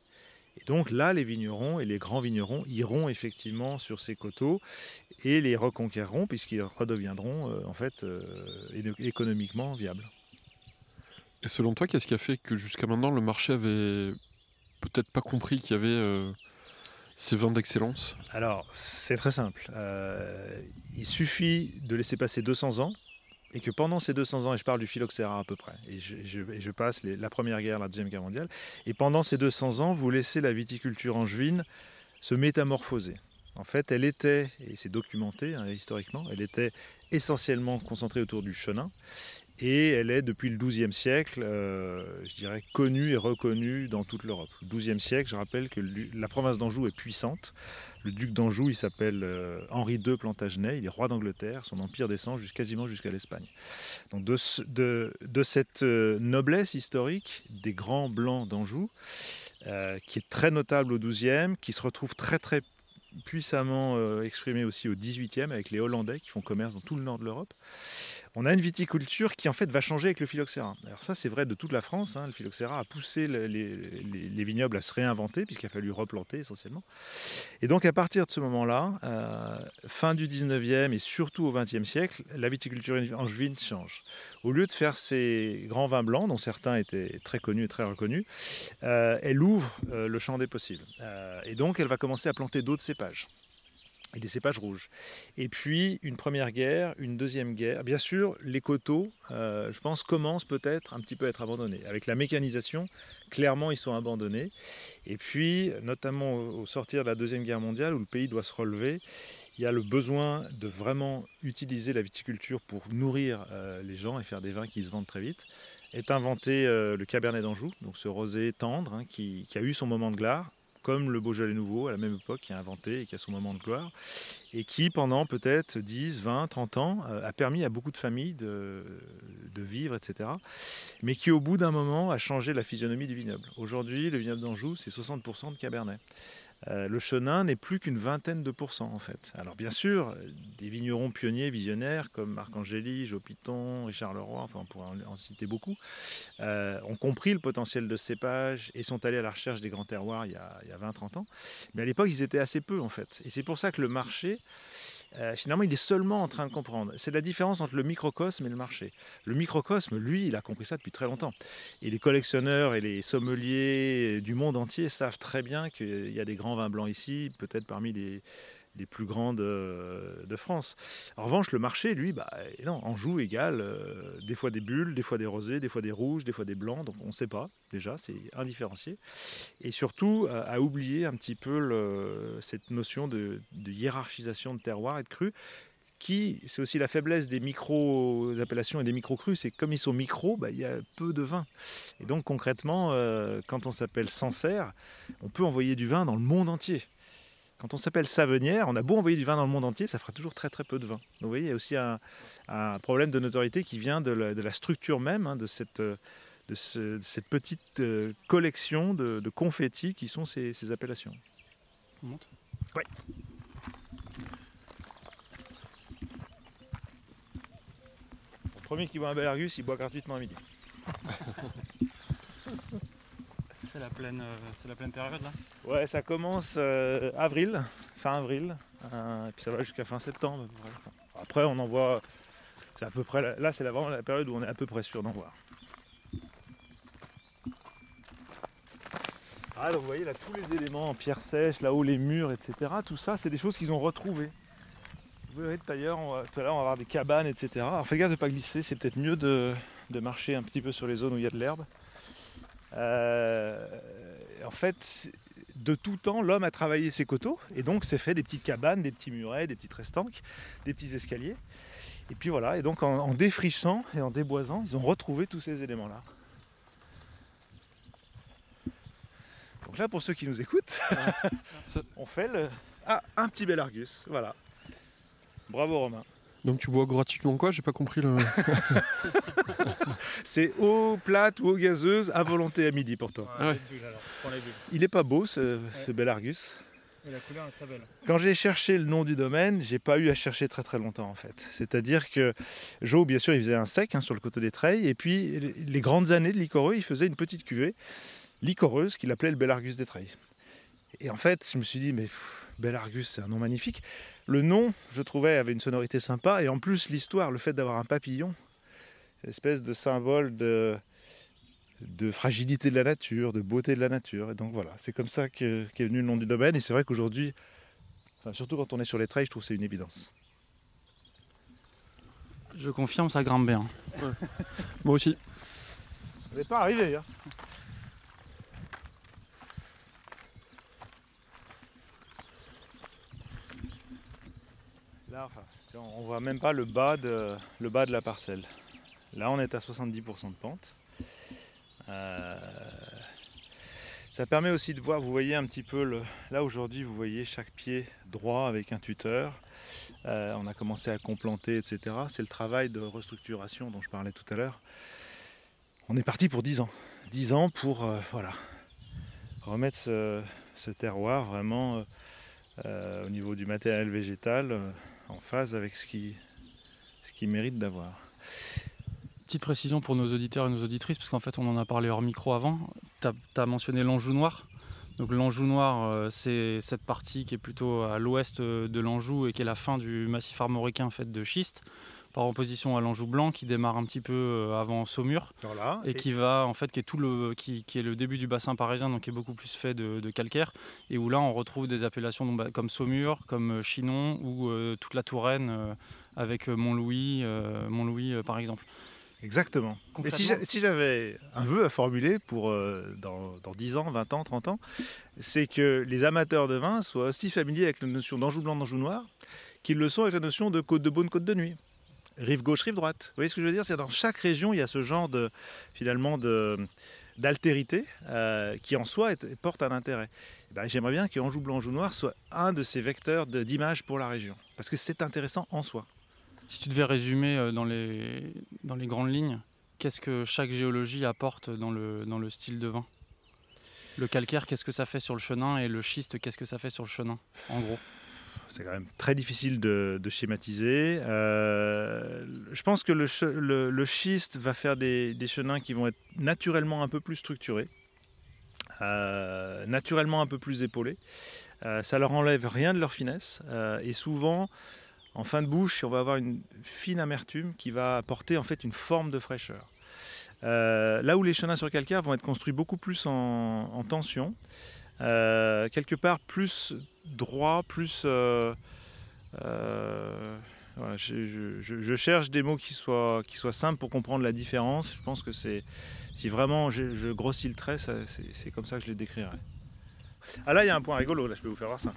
et donc là, les vignerons et les grands vignerons iront effectivement sur ces coteaux et les reconquerront puisqu'ils redeviendront euh, en fait euh, économiquement viables. Et selon toi, qu'est-ce qui a fait que jusqu'à maintenant le marché avait peut-être pas compris qu'il y avait euh, ces vins d'excellence? Alors, c'est très simple. il suffit de laisser passer 200 ans et que pendant ces 200 ans, et je parle du phylloxéra à peu près, et je, passe la Première Guerre, la Deuxième Guerre mondiale, et pendant ces 200 ans, vous laissez la viticulture angevine se métamorphoser. En fait, elle était, et c'est documenté hein, historiquement, elle était essentiellement concentrée autour du chenin, et elle est depuis le XIIe siècle, euh, je dirais, connue et reconnue dans toute l'Europe. Le XIIe siècle, je rappelle que la province d'Anjou est puissante. Le duc d'Anjou, il s'appelle euh, Henri II Plantagenet, il est roi d'Angleterre, son empire descend quasiment jusqu'à l'Espagne. Donc de, de, cette euh, noblesse historique des grands blancs d'Anjou, qui est très notable au XIIe, qui se retrouve très très puissamment exprimée aussi au XVIIIe avec les Hollandais qui font commerce dans tout le nord de l'Europe on a une viticulture qui en fait va changer avec le phylloxéra. Alors ça c'est vrai de toute la France, hein. le phylloxéra a poussé les, vignobles à se réinventer puisqu'il a fallu replanter essentiellement. Et donc à partir de ce moment-là, euh, fin du 19e et surtout au 20e siècle, la viticulture angevine change. Au lieu de faire ces grands vins blancs, dont certains étaient très connus et très reconnus, euh, elle ouvre euh, le champ des possibles. et donc elle va commencer à planter d'autres cépages et des cépages rouges. Et puis une première guerre, une deuxième guerre. Bien sûr, les coteaux, euh, je pense, commencent peut-être un petit peu à être abandonnés. Avec la mécanisation, clairement, ils sont abandonnés. Et puis, notamment au sortir de la deuxième guerre mondiale, où le pays doit se relever, il y a le besoin de vraiment utiliser la viticulture pour nourrir euh, les gens et faire des vins qui se vendent très vite, est inventé euh, le Cabernet d'Anjou, donc ce rosé tendre hein, qui, qui a eu son moment de gloire, comme le Beaujolais nouveau à la même époque qui a inventé et qui a son moment de gloire, et qui pendant peut-être 10, 20, 30 ans euh, a permis à beaucoup de familles de, de vivre, etc. Mais qui au bout d'un moment a changé la physionomie du vignoble. Aujourd'hui, le vignoble d'Anjou, c'est 60% de Cabernet. Euh, le chenin n'est plus qu'une vingtaine de pourcents en fait. Alors bien sûr, des vignerons pionniers, visionnaires comme Marc Angéli, Joe Piton, Richard Leroy, enfin on pourrait en, citer beaucoup, euh, ont compris le potentiel de cépage et sont allés à la recherche des grands terroirs il y a, a 20-30 ans. Mais à l'époque, ils étaient assez peu en fait. Et c'est pour ça que le marché, euh, finalement, il est seulement en train de comprendre. C'est la différence entre le microcosme et le marché. Le microcosme, lui, il a compris ça depuis très longtemps. Et les collectionneurs et les sommeliers du monde entier savent très bien qu'il y a des grands vins blancs ici, peut-être parmi les, les plus grandes euh, de France. En revanche, le marché, lui, bah, non, en joue égal, euh, des fois des bulles, des fois des rosés, des fois des rouges, des fois des blancs, donc on ne sait pas déjà, c'est indifférencié. Et surtout, à, à oublier un petit peu cette notion de, hiérarchisation de terroir et de cru, qui, c'est aussi la faiblesse des micro-appellations et des micro-crus, c'est comme ils sont micros, bah, il y a peu de vin. Et donc concrètement, euh, quand on s'appelle Sancerre, on peut envoyer du vin dans le monde entier. Quand on s'appelle Savenière, on a beau envoyer du vin dans le monde entier, ça fera toujours très très peu de vin. Donc vous voyez, il y a aussi un, un problème de notoriété qui vient de la, de la structure même, hein, de, cette, euh, de, ce- de cette petite euh, collection de, confettis qui sont ces, ces appellations. On monte? Ouais. Le premier qui boit un Belargus, il boit gratuitement à midi. *laughs* C'est la pleine, euh, c'est la pleine période là. Ouais, ça commence euh, avril, fin avril, euh, et puis ça va jusqu'à fin septembre. Après, on en voit, c'est à peu près, là c'est vraiment la période où on est à peu près sûr d'en voir. Ah, donc vous voyez là tous les éléments en pierre sèche, là-haut les murs, etc. Tout ça, c'est des choses qu'ils ont retrouvées. Vous verrez tout à l'heure, on va, avoir des cabanes, etc. Alors faites gaffe de ne pas glisser, c'est peut-être mieux de marcher un petit peu sur les zones où il y a de l'herbe. Euh, en fait, de tout temps, l'homme a travaillé ses coteaux et donc s'est fait des petites cabanes, des petits murets, des petites restanques, des petits escaliers. Et puis voilà, et donc en, en défrichant et en déboisant, ils ont retrouvé tous ces éléments-là. Donc là, pour ceux qui nous écoutent, *laughs* on fait le... Ah, un petit bel Argus, voilà. Bravo Romain. Donc tu bois gratuitement quoi? J'ai pas compris le. *laughs* C'est eau plate ou eau gazeuse à volonté à midi pour toi. Ah ouais. Il est pas beau ce, ce bel Argus? Et la couleur est très belle. Quand j'ai cherché le nom du domaine, j'ai pas eu à chercher très très longtemps en fait. C'est-à-dire que Joe, bien sûr, il faisait un sec hein, sur le côté des Treilles, et puis les- grandes années de Licoreux, il faisait une petite cuvée licoreuse qu'il appelait le Belargus des Treilles. Et en fait, je me suis dit, mais pff, Belargus, c'est un nom magnifique. Le nom, je trouvais, avait une sonorité sympa, et en plus l'histoire, le fait d'avoir un papillon, cette espèce de symbole de de fragilité de la nature, de beauté de la nature. Et donc voilà, c'est comme ça que- qu'est venu le nom du domaine. Et c'est vrai qu'aujourd'hui, Enfin, surtout quand on est sur les trails, je trouve que c'est une évidence. Je confirme, ça grimpe bien. Moi aussi. Vous n'êtes pas arrivé. Hein Là, enfin, on voit même pas le bas, de, la parcelle. Là, on est à 70% de pente. Euh, ça permet aussi de voir, vous voyez un petit peu, le, là aujourd'hui, vous voyez chaque pied droit avec un tuteur. Euh, on a commencé à complanter, etc. C'est le travail de restructuration dont je parlais tout à l'heure. On est parti pour 10 ans. 10 ans pour euh, voilà, remettre ce, terroir vraiment au niveau du matériel végétal en phase avec ce qui, ce qui mérite d'avoir. Petite précision pour nos auditeurs et nos auditrices, parce qu'en fait on en a parlé hors micro avant. Tu as, mentionné l'Anjou noir. Donc l'Anjou noir, euh, c'est cette partie qui est plutôt à l'ouest euh, de l'Anjou et qui est la fin du massif armoricain fait de schiste, par opposition à l'Anjou blanc qui démarre un petit peu euh, avant Saumur Voilà. et qui va en fait qui est tout le qui, qui est le début du bassin parisien donc qui est beaucoup plus fait de, de calcaire et où là on retrouve des appellations bah, comme Saumur, comme euh, Chinon ou euh, toute la Touraine euh, avec Montlouis, euh, Montlouis par exemple. Exactement. Et si j'avais un vœu à formuler pour euh, dans, dans 10 ans, 20 ans, 30 ans, c'est que les amateurs de vin soient aussi familiers avec la notion d'Anjou blanc, d'Anjou noir, qu'ils le sont avec la notion de côte de Beaune, côte de nuit. Rive gauche, rive droite. Vous voyez ce que je veux dire? C'est dans chaque région, il y a ce genre de finalement de d'altérité euh, qui en soi porte un intérêt. Eh ben, J'aimerais bien que Anjou blanc, Anjou noir soit un de ces vecteurs d'image pour la région, parce que c'est intéressant en soi. Si tu devais résumer euh, dans les, dans les grandes lignes, qu'est-ce que chaque géologie apporte dans le, dans le style de vin? Le calcaire, qu'est-ce que ça fait sur le chenin? Et le schiste, qu'est-ce que ça fait sur le chenin En gros? C'est quand même très difficile de, schématiser. Euh, je pense que le, schiste va faire des, chenins qui vont être naturellement un peu plus structurés, euh, naturellement un peu plus épaulés. Euh, ça leur enlève rien de leur finesse. et souvent, en fin de bouche, on va avoir une fine amertume qui va apporter en fait une forme de fraîcheur. Là où les chenins sur calcaire vont être construits beaucoup plus en tension, euh, quelque part plus droit, plus. euh, euh, je, cherche des mots qui soient, qui soient simples pour comprendre la différence. Je pense que c'est. Si vraiment je, grossis le trait, c'est comme ça que je les décrirais. Ah là, il y a un point rigolo, là, je peux vous faire voir ça.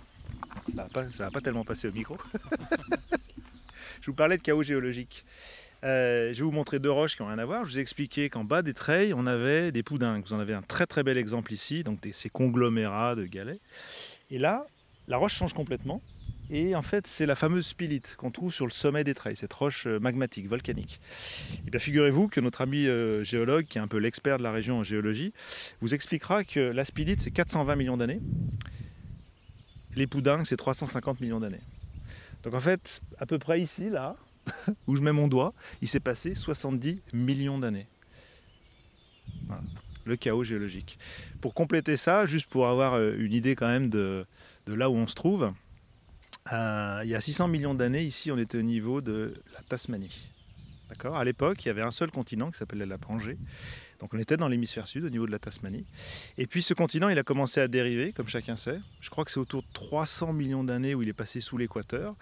Ça va pas, pas tellement passer au micro. *laughs* je vous parlais de chaos géologique. Euh, je vais vous montrer deux roches qui n'ont rien à voir. Je vous ai expliqué qu'en bas des treilles, on avait des poudingues. Vous en avez un très très bel exemple ici, donc ces conglomérats de galets. Et là, la roche change complètement. Et en fait, c'est la fameuse spilite qu'on trouve sur le sommet des treilles, cette roche euh, magmatique, volcanique. Et bien, figurez-vous que notre ami euh, géologue, qui est un peu l'expert de la région en géologie, vous expliquera que la spilite, c'est 420 millions d'années. Les poudingues, c'est 350 millions d'années. Donc en fait, à peu près ici, là, *laughs* où je mets mon doigt, il s'est passé 70 millions d'années. Voilà. Le chaos géologique. Pour compléter ça, juste pour avoir euh, une idée quand même de, là où on se trouve, euh, il y a 600 millions d'années, ici, on était au niveau de la Tasmanie. D'accord? À l'époque, il y avait un seul continent qui s'appelait la Pangée. Donc on était dans l'hémisphère sud, au niveau de la Tasmanie. Et puis ce continent, il a commencé à dériver, comme chacun sait. Je crois que c'est autour de 300 millions d'années où il est passé sous l'équateur.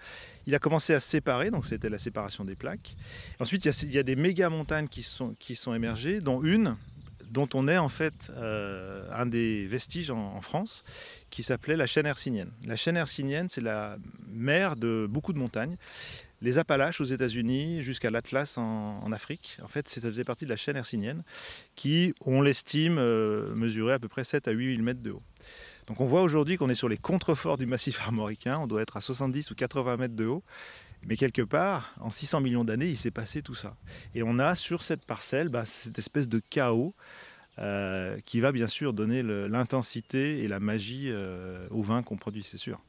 Il a commencé à se séparer, donc c'était la séparation des plaques. Ensuite, il y a, des méga montagnes qui sont, qui sont émergées, dont une dont on est en fait euh, un des vestiges en, en France, qui s'appelait la chaîne hercynienne. La chaîne hercynienne, c'est la mère de beaucoup de montagnes. Les Appalaches aux États-Unis jusqu'à l'Atlas en, Afrique, en fait, ça faisait partie de la chaîne hercynienne, qui, on l'estime, euh, mesurait à peu près 7 à 8 000 mètres de haut. Donc on voit aujourd'hui qu'on est sur les contreforts du massif armoricain, on doit être à 70 ou 80 mètres de haut, mais quelque part, en 600 millions d'années, il s'est passé tout ça. Et on a sur cette parcelle bah, cette espèce de chaos euh, qui va bien sûr donner l'intensité et la magie euh, au vin qu'on produit, c'est sûr.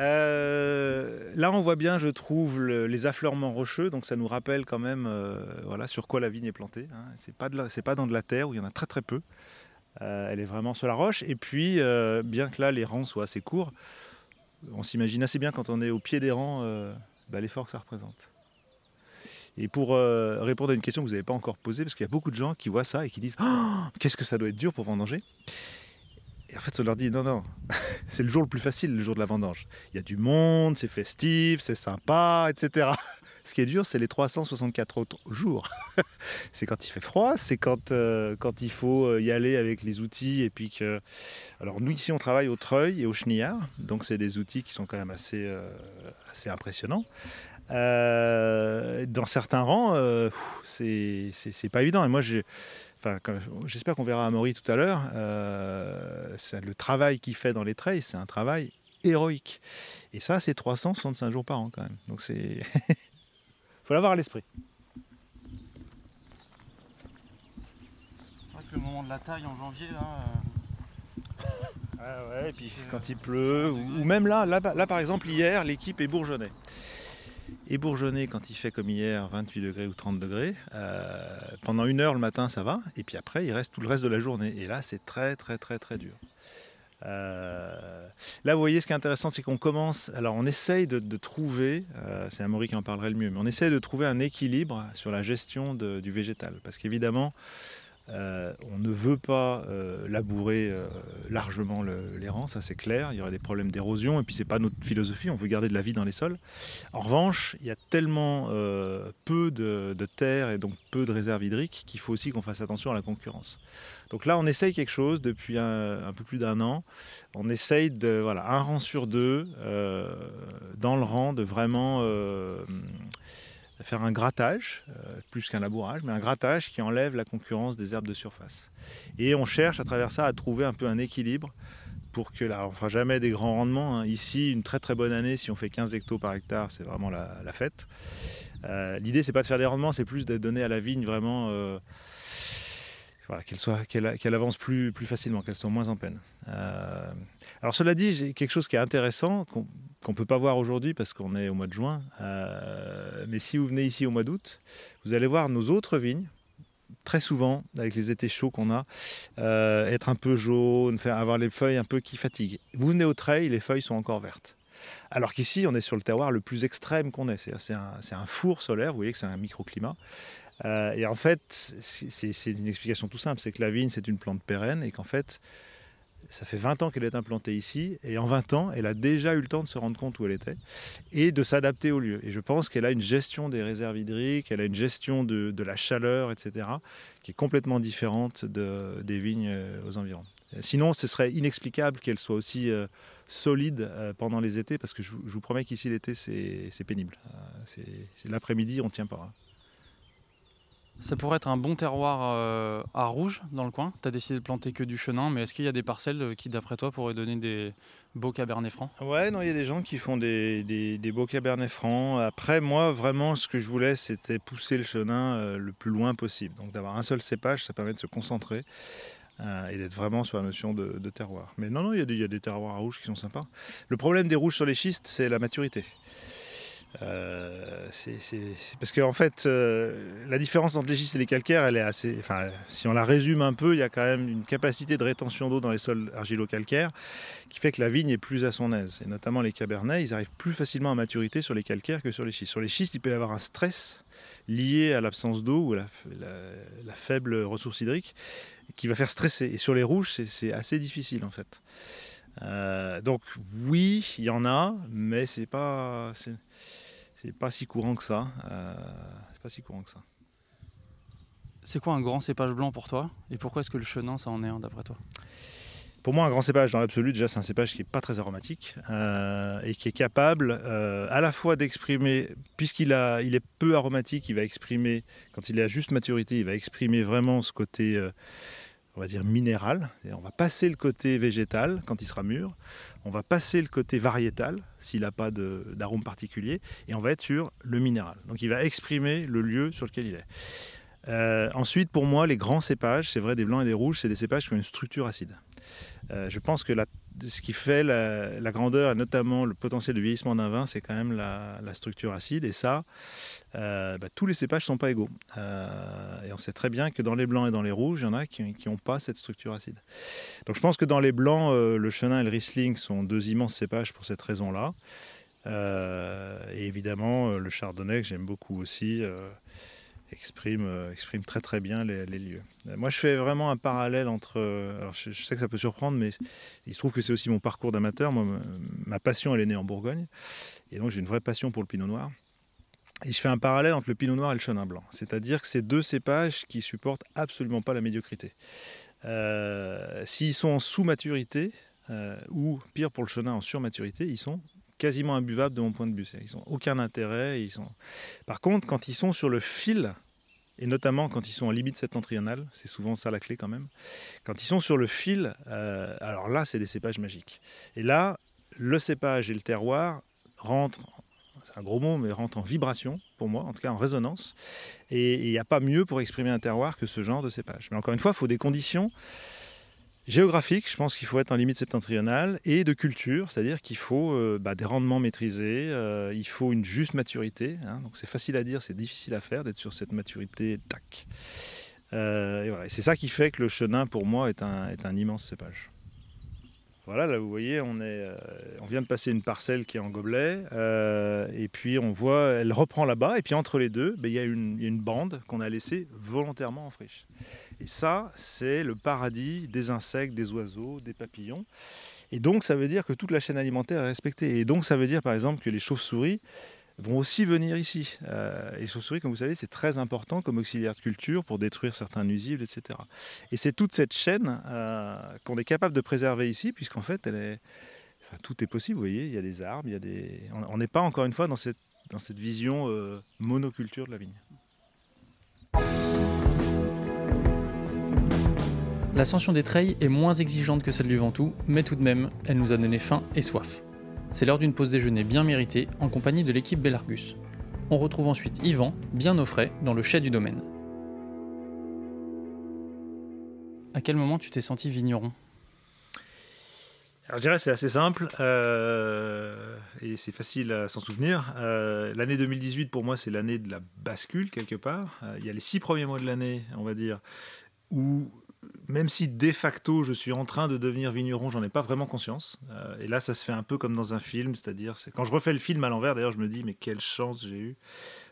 Euh, là, on voit bien, je trouve, le- les affleurements rocheux, donc ça nous rappelle quand même euh, voilà, sur quoi la vigne est plantée. Hein. C'est pas, dans de la terre où il y en a très très peu. Euh, elle est vraiment sur la roche. Et puis, bien que là, les rangs soient assez courts, on s'imagine assez bien quand on est au pied des rangs bah, l'effort que ça représente. Et pour répondre à une question que vous n'avez pas encore posée, parce qu'il y a beaucoup de gens qui voient ça et qui disent Oh, Qu'est-ce que ça doit être dur pour vendanger Et en fait, on leur dit Non, non, *laughs* c'est le jour le plus facile, le jour de la vendange. Il y a du monde, c'est festif, c'est sympa, etc. *laughs* Ce qui est dur, c'est les 364 autres jours. *laughs* c'est quand il fait froid, c'est quand, euh, quand il faut euh, y aller avec les outils et puis que. Alors, nous, ici, on travaille au treuil et au chenillard, donc c'est des outils qui sont quand même assez, euh, assez impressionnants. Dans certains rangs, c'est pas évident. Et moi, j'ai- enfin, j'espère qu'on verra Amaury tout à l'heure. euh, le travail qu'il fait dans les treilles, c'est un travail héroïque. Et ça, c'est 365 jours par an quand même. Donc c'est. *laughs* faut l'avoir à l'esprit. C'est vrai que le moment de la taille en janvier, là. Ah ouais, et puis quand euh, il pleut, ou, ou même là, là, là, par exemple, hier, l'équipe est bourgeonnée. Et bourgeonnée quand il fait comme hier, 28 degrés ou 30 degrés. euh, pendant une heure le matin, ça va. Et puis après, il reste tout le reste de la journée. Et là, c'est très, très, très, très dur. Euh, là, vous voyez, ce qui est intéressant, c'est qu'on commence. Alors, on essaye de, trouver, euh, c'est Amaury qui en parlerait le mieux, mais on essaye de trouver un équilibre sur la gestion du végétal. Parce qu'évidemment, Euh, on ne veut pas euh, labourer euh, largement les rangs, ça c'est clair. Il y aurait des problèmes d'érosion et puis c'est pas notre philosophie. On veut garder de la vie dans les sols. En revanche, il y a tellement peu de, terre et donc peu de réserves hydriques qu'il faut aussi qu'on fasse attention à la concurrence. Donc là, on essaye quelque chose depuis un, peu plus d'un an. On essaye voilà un rang sur deux dans le rang de vraiment faire un grattage, euh, plus qu'un labourage, mais un grattage qui enlève la concurrence des herbes de surface. Et on cherche à travers ça à trouver un peu un équilibre pour que là, on ne fera jamais des grands rendements. Hein. Ici, une très très bonne année, si on fait 15 hectos par hectare, c'est vraiment la, fête. Euh, L'idée, c'est pas de faire des rendements, c'est plus de donner à la vigne vraiment euh, qu'elle soit qu'elle avance plus, plus facilement, qu'elle soit moins en peine. Euh, alors cela dit, j'ai quelque chose qui est intéressant qu'on ne peut pas voir aujourd'hui parce qu'on est au mois de juin. Euh, mais si vous venez ici au mois d'août, vous allez voir nos autres vignes. Très souvent, avec les étés chauds qu'on a, euh, être un peu jaune, faire, avoir les feuilles un peu qui fatiguent. Vous venez au trail, les feuilles sont encore vertes. Alors qu'ici, on est sur le terroir le plus extrême qu'on ait. C'est un, un, four solaire, vous voyez que c'est un microclimat. Et en fait, c'est une explication tout simple, c'est que la vigne, c'est une plante pérenne et qu'en fait, ça fait 20 ans qu'elle est implantée ici, et en 20 ans, elle a déjà eu le temps de se rendre compte où elle était et de s'adapter au lieu. Et je pense qu'elle a une gestion des réserves hydriques, elle a une gestion de, la chaleur, etc., qui est complètement différente de, des vignes euh, aux environs. Sinon, ce serait inexplicable qu'elle soit aussi euh, solide pendant les étés, parce que je, vous promets qu'ici, l'été, c'est pénible. c'est l'après-midi, on ne tient pas. Hein. Ça pourrait être un bon terroir euh, à rouge dans le coin. Tu as décidé de planter que du chenin, mais est-ce qu'il y a des parcelles euh, qui, d'après toi, pourraient donner des beaux cabernets francs? Ouais, non, il y a des gens qui font des, des, beaux cabernets francs. Après, moi, vraiment, ce que je voulais, c'était pousser le chenin euh, le plus loin possible. Donc, d'avoir un seul cépage, ça permet de se concentrer. et d'être vraiment sur la notion de, terroir. Mais non, non, il y, y, a des, terroirs à rouge qui sont sympas. Le problème des rouges sur les schistes, c'est la maturité. Euh, c'est parce qu'en en fait, euh, la différence entre les schistes et les calcaires, elle est assez. Enfin, si on la résume un peu, il y a quand même une capacité de rétention d'eau dans les sols argilo-calcaires qui fait que la vigne est plus à son aise. Et notamment les cabernets, ils arrivent plus facilement à maturité sur les calcaires que sur les schistes. Sur les schistes, il peut y avoir un stress lié à l'absence d'eau ou à la, faible ressource hydrique qui va faire stresser. Et sur les rouges, c'est assez difficile en fait. Euh, donc oui, il y en a, mais c'est pas c'est pas si courant que ça. Euh, c'est pas si courant que ça. C'est quoi un grand cépage blanc pour toi? Et pourquoi est-ce que le chenin, ça en est un d'après toi? Pour moi, un grand cépage, dans l'absolu, déjà, c'est un cépage qui n'est pas très aromatique euh, et qui est capable euh, à la fois d'exprimer, puisqu'il il est peu aromatique, il va exprimer, quand il est à juste maturité, il va exprimer vraiment ce côté, on va dire, minéral. On va passer le côté végétal quand il sera mûr on va passer le côté variétal, s'il n'a pas d'arôme particulier, et on va être sur le minéral. Donc il va exprimer le lieu sur lequel il est. Euh, ensuite, pour moi, les grands cépages, c'est vrai, des blancs et des rouges, c'est des cépages qui ont une structure acide. Euh, je pense que ce qui fait la, grandeur et notamment le potentiel de vieillissement d'un vin, c'est quand même la, structure acide. Et ça, euh, bah, tous les cépages ne sont pas égaux. Euh, et on sait très bien que dans les blancs et dans les rouges, il y en a qui n'ont pas cette structure acide. Donc je pense que dans les blancs, le chenin et le riesling sont deux immenses cépages pour cette raison-là. et évidemment, le chardonnay, que j'aime beaucoup aussi exprime, euh, exprime très très bien les, lieux. Euh, moi, je fais vraiment un parallèle entre. Euh, alors, je, sais que ça peut surprendre, mais il se trouve que c'est aussi mon parcours d'amateur. Ma passion, elle est née en Bourgogne, et donc j'ai une vraie passion pour le Pinot Noir. Et je fais un parallèle entre le Pinot Noir et le Chenin Blanc, c'est-à-dire que c'est deux cépages qui supportent absolument pas la médiocrité. S'ils sont en sous-maturité, ou pire pour le Chenin en surmaturité, ils sont quasiment imbuvables de mon point de vue. Ils n'ont aucun intérêt. Ils sont... Par contre, quand ils sont sur le fil, et notamment quand ils sont en limite septentrionale, c'est souvent ça la clé quand même, quand ils sont sur le fil, euh, alors là, c'est des cépages magiques. Et là, le cépage et le terroir rentrent, c'est un gros mot, mais rentrent en vibration, pour moi, en tout cas en résonance. Et il n'y a pas mieux pour exprimer un terroir que ce genre de cépage. Mais encore une fois, il faut des conditions géographique, je pense qu'il faut être en limite septentrionale, et de culture, c'est-à-dire qu'il faut euh, bah, des rendements maîtrisés, euh, il faut une juste maturité. Hein. donc c'est facile à dire, c'est difficile à faire d'être sur cette maturité, tac. Euh, et c'est ça qui fait que le chenin, pour moi, est un, immense cépage. Voilà, là vous voyez, on, est, on vient de passer une parcelle qui est en gobelet, et puis on voit, elle reprend là-bas, et puis entre les deux, ben, il y a une bande qu'on a laissée volontairement en friche. Et ça, c'est le paradis des insectes, des oiseaux, des papillons. Et donc ça veut dire que toute la chaîne alimentaire est respectée. Et donc ça veut dire par exemple que les chauves-souris vont aussi venir ici. Euh, et les chauves-souris, comme vous savez, c'est très important comme auxiliaire de culture pour détruire certains nuisibles, etc. Et c'est toute cette chaîne euh, qu'on est capable de préserver ici, puisqu'en fait, tout est possible. Vous voyez, il y a des arbres, il y a des... on n'est pas encore une fois dans cette, dans cette vision euh, monoculture de la vigne. L'ascension des treilles est moins exigeante que celle du Ventoux, mais tout de même, elle nous a donné faim et soif. C'est l'heure d'une pause déjeuner bien méritée en compagnie de l'équipe Bellargus. On retrouve ensuite Yvan, bien au frais, dans le chai du domaine. À quel moment tu t'es senti vigneron? Alors je dirais que c'est assez simple euh, et c'est facile à s'en souvenir. Euh, l'année 2018 pour moi c'est l'année de la bascule quelque part. Euh, il y a les six premiers mois de l'année, on va dire, où même si de facto je suis en train de devenir vigneron, j'en ai pas vraiment conscience. Euh, et là ça se fait un peu comme dans un film, c'est-à-dire c'est quand je refais le film à l'envers d'ailleurs je me dis mais quelle chance j'ai eu.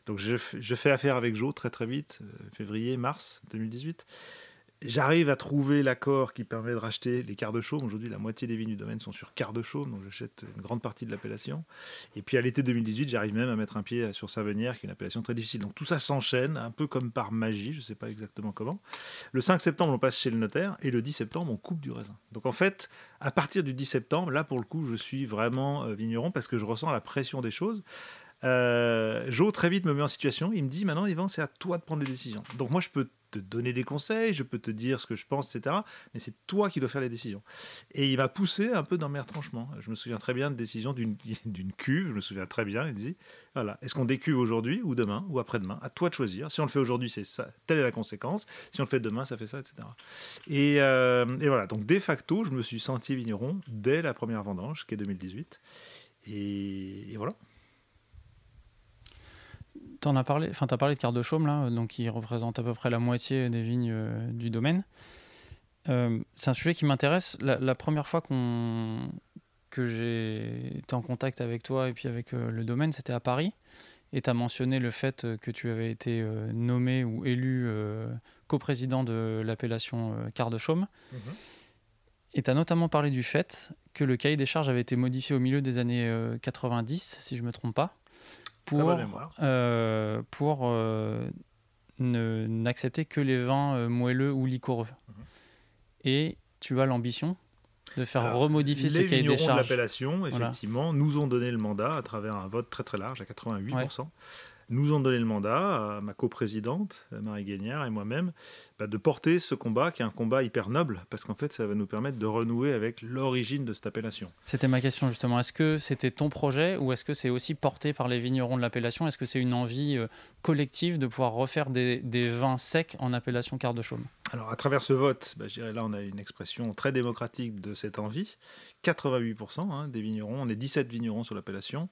Donc je, fais affaire avec Joe très très vite, euh, février, mars 2018. J'arrive à trouver l'accord qui permet de racheter les quarts de chaume. Aujourd'hui, la moitié des vignes du domaine sont sur quarts de chaume, donc j'achète une grande partie de l'appellation. Et puis à l'été 2018, j'arrive même à mettre un pied sur Savenière, qui est une appellation très difficile. Donc tout ça s'enchaîne, un peu comme par magie, je ne sais pas exactement comment. Le 5 septembre, on passe chez le notaire, et le 10 septembre, on coupe du raisin. Donc en fait, à partir du 10 septembre, là pour le coup, je suis vraiment euh, vigneron parce que je ressens la pression des choses. Euh, Joe très vite me met en situation. Il me dit maintenant, Yvan, c'est à toi de prendre les décisions. Donc moi, je peux te donner des conseils, je peux te dire ce que je pense, etc. Mais c'est toi qui dois faire les décisions. Et il m'a poussé un peu dans mes retranchements. Je me souviens très bien de décision *laughs* d'une cuve. Je me souviens très bien. Il dit voilà, est-ce qu'on décuve aujourd'hui ou demain ou après-demain? À toi de choisir. Si on le fait aujourd'hui, c'est ça. Telle est la conséquence. Si on le fait demain, ça fait ça, etc. Et, euh, et voilà. Donc de facto, je me suis senti vigneron dès la première vendange, qui est 2018. Et, et voilà. As parlé, enfin t'as parlé de quart de chaume là, donc qui représente à peu près la moitié des vignes euh, du domaine. Euh, c'est un sujet qui m'intéresse. La, la première fois qu'on que j'ai été en contact avec toi et puis avec euh, le domaine, c'était à Paris. Et tu as mentionné le fait que tu avais été nommé ou élu coprésident de l'appellation quart de chaume. Et tu as notamment parlé du fait que le cahier des charges avait été modifié au milieu des années euh, 90, si je ne me trompe pas, pour euh, pour euh, ne- n'accepter que les vins euh, moelleux ou liquoreux. Mhm. Et tu as l'ambition de faire Alors, remodifier ce les cahier des vignerons de charges. l'appellation, Voilà. effectivement, nous ont donné le mandat à travers un vote très très large, à 88%. Nous ont donné le mandat à ma coprésidente, Marie Guignard, et moi-même, bah, de porter ce combat, qui est un combat hyper noble, parce qu'en fait, ça va nous permettre de renouer avec l'origine de cette appellation. C'était ma question justement. Est-ce que c'était ton projet ou est-ce que c'est aussi porté par les vignerons de l'appellation? Est-ce que c'est une envie euh, collective de pouvoir refaire des, des vins secs en appellation quart de chaume Alors, à travers ce vote, bah, je dirais là, on a une expression très démocratique de cette envie. 88% hein, des vignerons, on est 17 vignerons sur l'appellation.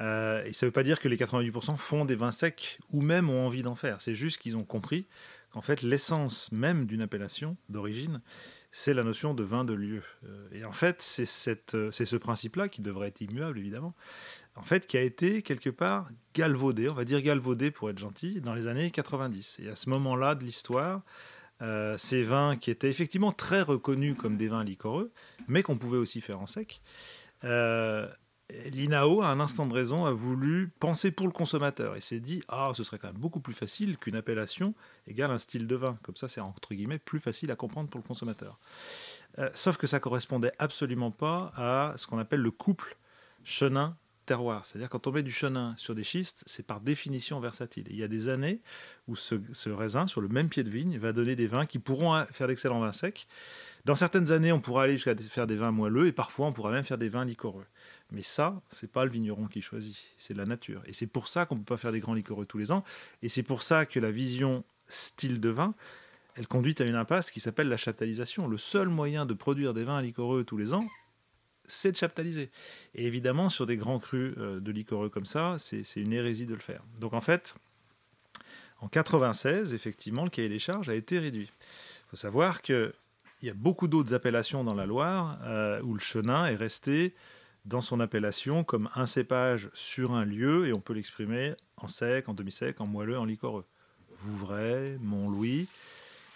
Euh, et ça ne veut pas dire que les 88% font des vins secs ou même ont envie d'en faire. C'est juste qu'ils ont compris qu'en fait, l'essence même d'une appellation d'origine, c'est la notion de vin de lieu. Euh, et en fait, euh, c'est ce principe-là qui devrait être immuable, évidemment, en fait, qui a été quelque part galvaudé, on va dire galvaudé pour être gentil, dans les années 90. Et à ce moment-là de l'histoire, ces vins qui étaient effectivement très reconnus comme des vins liquoreux, mais qu'on pouvait aussi faire en sec. L'INAO, à un instant de raison, a voulu penser pour le consommateur et s'est dit Ah, ce serait quand même beaucoup plus facile qu'une appellation égale un style de vin. Comme ça, c'est entre guillemets plus facile à comprendre pour le consommateur. Euh, sauf que ça correspondait absolument pas à ce qu'on appelle le couple chenin terroir. C'est-à-dire quand on met du chenin sur des schistes, c'est par définition versatile. Il y a des années où ce, ce raisin, sur le même pied de vigne, va donner des vins qui pourront faire d'excellents vins secs. Dans certaines années, on pourra aller jusqu'à faire des vins moelleux et parfois on pourra même faire des vins liquoreux. Mais ça, c'est pas le vigneron qui choisit, c'est la nature. Et c'est pour ça qu'on peut pas faire des grands liquoreux tous les ans. Et c'est pour ça que la vision style de vin, elle conduit à une impasse qui s'appelle la chaptalisation. Le seul moyen de produire des vins liquoreux tous les ans, c'est de chaptaliser. Et évidemment, sur des grands crus euh, de liquoreux comme ça, c'est c'est une hérésie de le faire. Donc en fait, en 96, effectivement, le cahier des charges a été réduit. Il faut savoir que il y a beaucoup d'autres appellations dans la Loire euh, où le chenin est resté dans son appellation comme un cépage sur un lieu et on peut l'exprimer en sec, en demi-sec, en moelleux, en liquoreux. Vouvray, Montlouis.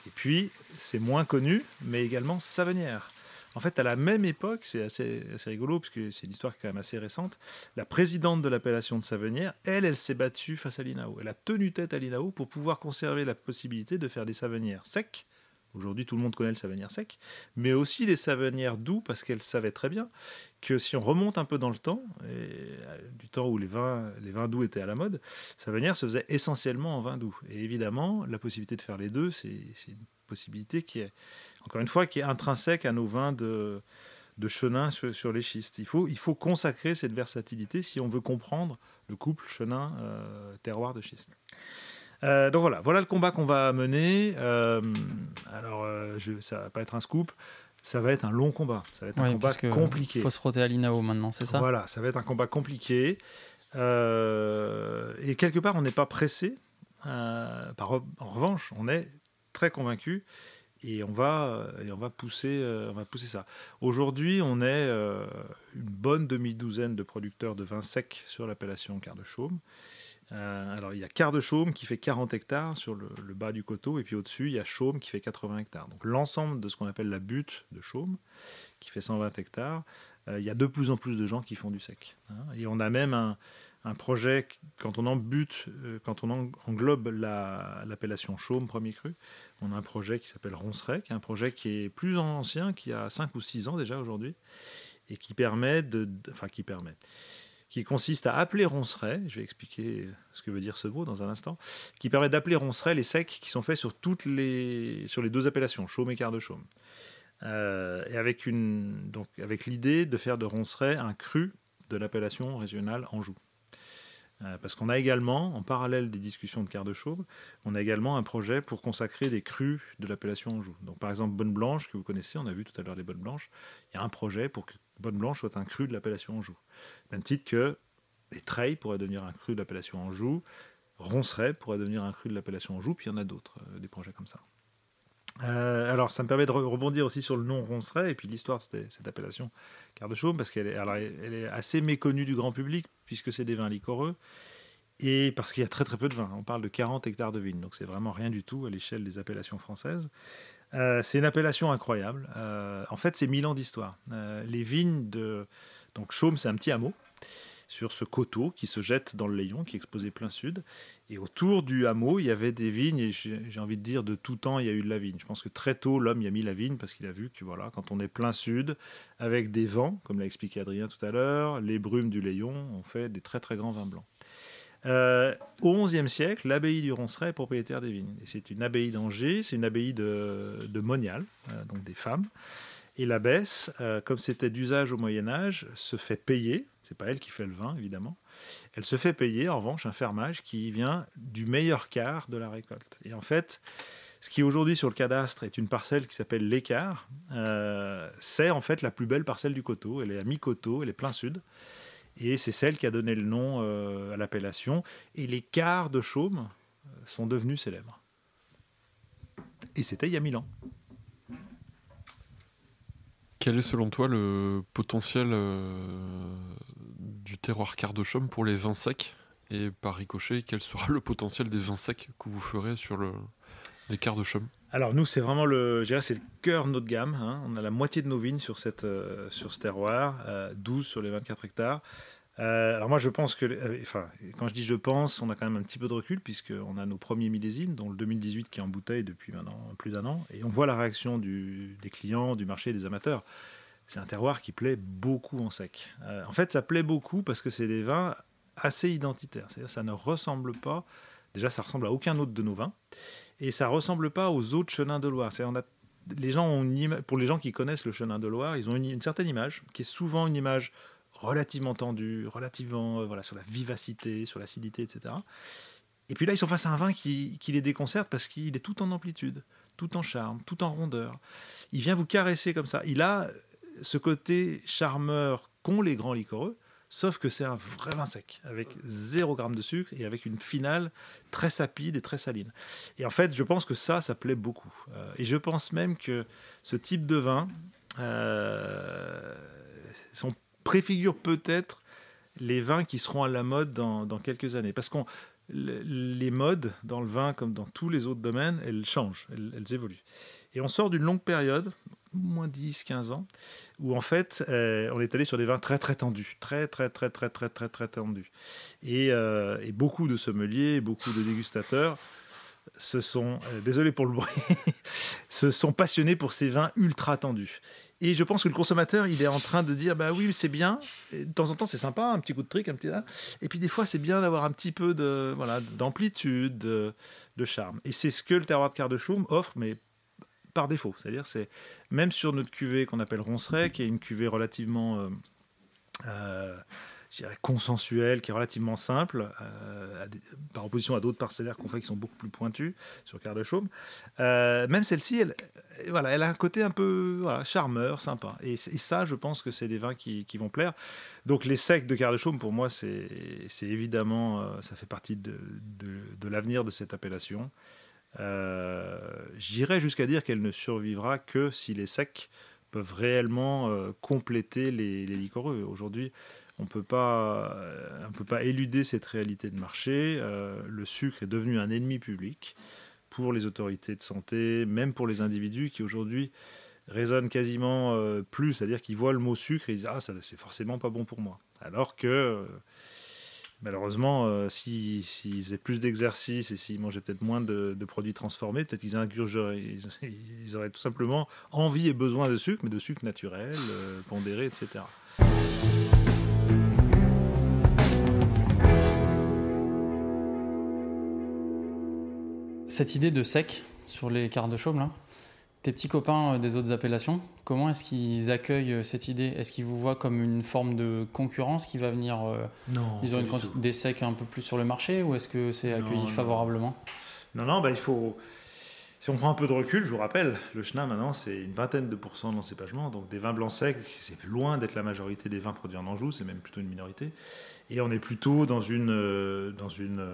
Et puis, c'est moins connu, mais également Savenière. En fait, à la même époque, c'est assez, assez, rigolo, parce que c'est une histoire quand même assez récente, la présidente de l'appellation de Savenière, elle, elle s'est battue face à l'INAO. Elle a tenu tête à l'INAO pour pouvoir conserver la possibilité de faire des Savenières secs, Aujourd'hui, tout le monde connaît le savenière sec, mais aussi les savenières doux, parce qu'elle savait très bien que si on remonte un peu dans le temps, euh, du temps où les vins, les vins doux étaient à la mode, savenière se faisait essentiellement en vin doux. Et évidemment, la possibilité de faire les deux, c'est une possibilité qui est, encore une fois, qui est intrinsèque à nos vins de, de chenin sur, les schistes. Il faut, il faut consacrer cette versatilité si on veut comprendre le couple chenin-terroir euh, de schiste. Euh, donc voilà, voilà le combat qu'on va mener. Euh, alors, euh, je, ça va pas être un scoop. Ça va être un long combat. Ça va être un combat compliqué. Il faut se frotter à l'INAO maintenant, c'est ça? Voilà, ça va être un combat compliqué. et quelque part, on n'est pas pressé. Par, en revanche, on est très convaincu et on va, et on va, pousser, on va pousser ça. Aujourd'hui, on est une bonne demi-douzaine de producteurs de vins secs sur l'appellation Quart de Chaume. Euh, alors il y a Quart de Chaume qui fait 40 hectares sur le, bas du coteau, et puis au-dessus il y a Chaume qui fait 80 hectares. Donc l'ensemble de ce qu'on appelle la butte de Chaume, qui fait 120 hectares, euh, il y a de plus en plus de gens qui font du sec. Hein. Et on a même un, projet, quand on euh, englobe l'appellation Chaume, premier cru, on a un projet qui s'appelle Ronceret, qui est un projet qui est plus ancien, qui a 5 ou 6 ans déjà aujourd'hui, et qui permet de... Enfin qui permet qui consiste à appeler ronceret, je vais expliquer ce que veut dire ce mot dans un instant, qui permet d'appeler ronceret les secs qui sont faits sur, toutes les, sur les deux appellations, chaume et quart de chaume. Euh, et avec, avec l'idée de faire de ronceret un cru de l'appellation régionale Anjou. Euh, parce qu'on a également, en parallèle des discussions de quart de chaume, on a également un projet pour consacrer des crus de l'appellation Anjou. Donc par exemple Bonne Blanche, que vous connaissez, on a vu tout à l'heure les Bonnes Blanches, il y a un projet pour que Bonne Blanche soit un cru de l'appellation Anjou. Même titre que les Treilles pourraient devenir un cru de l'appellation Anjou, Ronceret pourrait devenir un cru de l'appellation Anjou, puis il y en a d'autres, euh, des projets comme ça. Euh, alors, ça me permet de rebondir aussi sur le nom Ronceret et puis l'histoire de cette appellation Quart de Chaume, parce qu'elle est, elle est assez méconnue du grand public, puisque c'est des vins liquoreux, et parce qu'il y a très très peu de vins. On parle de 40 hectares de vignes, donc c'est vraiment rien du tout à l'échelle des appellations françaises. Euh, c'est une appellation incroyable. Euh, en fait, c'est mille ans d'histoire. Euh, les vignes de. Donc, Chaume, c'est un petit hameau sur ce coteau qui se jette dans le Layon, qui est exposé plein sud. Et autour du hameau, il y avait des vignes, et j'ai envie de dire, de tout temps, il y a eu de la vigne. Je pense que très tôt, l'homme y a mis la vigne parce qu'il a vu que, voilà, quand on est plein sud, avec des vents, comme l'a expliqué Adrien tout à l'heure, les brumes du Layon, on fait des très très grands vins blancs. Euh, au XIe siècle, l'abbaye du Ronceret est propriétaire des vignes. c'est une abbaye d'Angers, c'est une abbaye de, de Monial, euh, donc des femmes. Et l'abbesse, euh, comme c'était d'usage au Moyen Âge, se fait payer. C'est pas elle qui fait le vin, évidemment. Elle se fait payer, en revanche, un fermage qui vient du meilleur quart de la récolte. Et en fait, ce qui aujourd'hui sur le cadastre est une parcelle qui s'appelle l'écart, c'est en fait la plus belle parcelle du coteau. Elle est à mi-coteau, elle est plein sud. Et c'est celle qui a donné le nom euh, à l'appellation. Et les quarts de chaume sont devenus célèbres. Et c'était il y a mille ans. Quel est selon toi le potentiel euh, du terroir quart de chaume pour les vins secs? Et par ricochet, quel sera le potentiel des vins secs que vous ferez sur le, les quarts de chaume? Alors nous, c'est vraiment le, c'est le cœur de notre gamme. Hein. On a la moitié de nos vignes sur, cette, euh, sur ce terroir, 12 euh, sur les 24 hectares. Euh, alors moi, je pense que, enfin, quand je dis je pense, on a quand même un petit peu de recul puisqu'on a nos premiers millésimes, dont le 2018 qui est en bouteille depuis maintenant plus d'un an, et on voit la réaction des clients, du marché, des amateurs. C'est un terroir qui plaît beaucoup en sec. en fait, ça plaît beaucoup parce que c'est des vins assez identitaires. C'est-à-dire, ça ne ressemble pas. Déjà, ça ressemble à aucun autre de nos vins et ça ressemble pas aux autres chenins de Loire. On a, les gens ont pour les gens qui connaissent le chenin de Loire, ils ont une, certaine image qui est souvent une image relativement tendue, relativement euh, voilà sur la vivacité, sur l'acidité, etc. Et puis là, ils sont face à un vin qui, qui les déconcerte parce qu'il est tout en amplitude, tout en charme, tout en rondeur. Il vient vous caresser comme ça. Il a ce côté charmeur qu'ont les grands liquoreux, sauf que c'est un vrai vin sec, avec 0 g de sucre et avec une finale très sapide et très saline. Et en fait, je pense que ça, ça plaît beaucoup. Euh, et je pense même que ce type de vin euh, son préfigure peut-être les vins qui seront à la mode dans, quelques années. Parce que les modes dans le vin, comme dans tous les autres domaines, elles changent, elles évoluent. Et on sort d'une longue période, moins 10, 15 ans, où en fait, euh, on est allé sur des vins très très tendus, très très très très très très très tendus. Et, euh, beaucoup de sommeliers, beaucoup de dégustateurs se sont, euh, désolé pour le bruit, *laughs* se sont passionnés pour ces vins ultra tendus. Et je pense que le consommateur, il est en train de dire, bah oui, c'est bien. de temps en temps, c'est sympa, un petit coup de trick, un petit Et puis des fois, c'est bien d'avoir un petit peu de voilà d'amplitude, de, charme. Et c'est ce que le terroir de Quart de Chaume offre, mais par défaut. C'est-à-dire, c'est même sur notre cuvée qu'on appelle Ronceret, qui est une cuvée relativement euh, euh, consensuelle, qui est relativement simple, euh, par opposition à d'autres parcellaires qu'on fait qui sont beaucoup plus pointus sur Quart de Chaume. même celle-ci, elle, voilà, elle a un côté un peu charmeur, sympa. Et, ça, je pense que c'est des vins qui, vont plaire. Donc les secs de Quart de Chaume, pour moi, c'est évidemment, ça fait partie de l'avenir de cette appellation. Euh, j'irais jusqu'à dire qu'elle ne survivra que si les secs peuvent réellement euh, compléter les, les liquoreux. Aujourd'hui, on ne peut pas éluder cette réalité de marché. Euh, le sucre est devenu un ennemi public pour les autorités de santé, même pour les individus qui aujourd'hui raisonnent quasiment plus, c'est-à-dire qu'ils voient le mot sucre et ils disent ah c'est forcément pas bon pour moi. Alors que Malheureusement, euh, s'ils faisaient plus d'exercice et s'ils mangeaient peut-être moins de, produits transformés, peut-être qu'ils ils, ils, auraient tout simplement envie et besoin de sucre, mais de sucre naturel, euh, pondéré, etc. Cette idée de sec sur les cartes de chaume, là, tes petits copains euh, des autres appellations, comment est-ce qu'ils accueillent euh, cette idée? Est-ce qu'ils vous voient comme une forme de concurrence qui va venir euh, Non. Ils ont une quantité des secs un peu plus sur le marché ou est-ce que c'est accueilli favorablement? Non, non, bah, il faut. Si on prend un peu de recul, je vous rappelle, le Chenin maintenant c'est une vingtaine de pourcents d'encépagement, donc des vins blancs secs, c'est loin d'être la majorité des vins produits en Anjou, c'est même plutôt une minorité. Et on est plutôt dans une, dans une,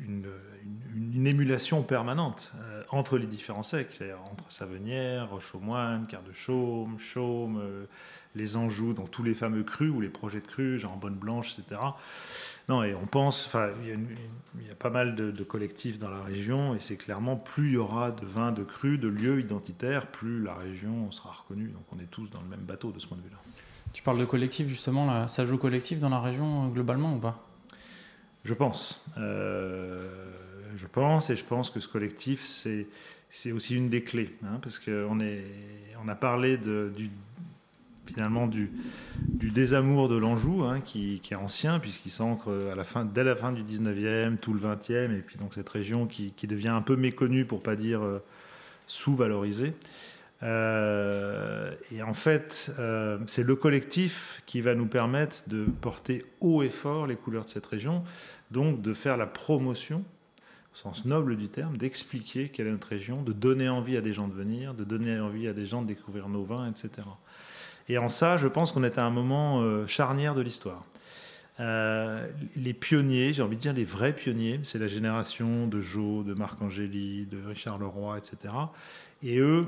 une, une, émulation permanente euh, entre les différents secs, c'est-à-dire entre Savenière, Roche-aux-Moines, Quart de Chaume, Chaume, euh, les Anjou, dans tous les fameux crus ou les projets de crus, genre Bonne Blanche, etc. Non, et on pense, il y, a pas mal de, collectifs dans la région, et c'est clairement plus il y aura de vins de crus, de lieux identitaires, plus la région sera reconnue. Donc on est tous dans le même bateau de ce point de vue-là. Tu parles de collectif justement, ça joue collectif dans la région euh, globalement ou pas? Je pense. Euh, je pense, et je pense que ce collectif, c'est, aussi une des clés. Hein, parce qu'on a parlé finalement du, désamour de l'Anjou, hein, qui, est ancien, puisqu'il s'ancre dès la fin du 19e, tout le 20e, et puis donc cette région qui, devient un peu méconnue, pour pas dire euh, sous-valorisée. Euh, et en fait, euh, c'est le collectif qui va nous permettre de porter haut et fort les couleurs de cette région, donc de faire la promotion, au sens noble du terme, d'expliquer quelle est notre région, de donner envie à des gens de venir, de donner envie à des gens de découvrir nos vins, etc. Et en ça, je pense qu'on est à un moment euh, charnière de l'histoire. les pionniers, j'ai envie de dire les vrais pionniers, c'est la génération de Jo, de Marc Angéli, de Richard Leroy, etc. Et eux,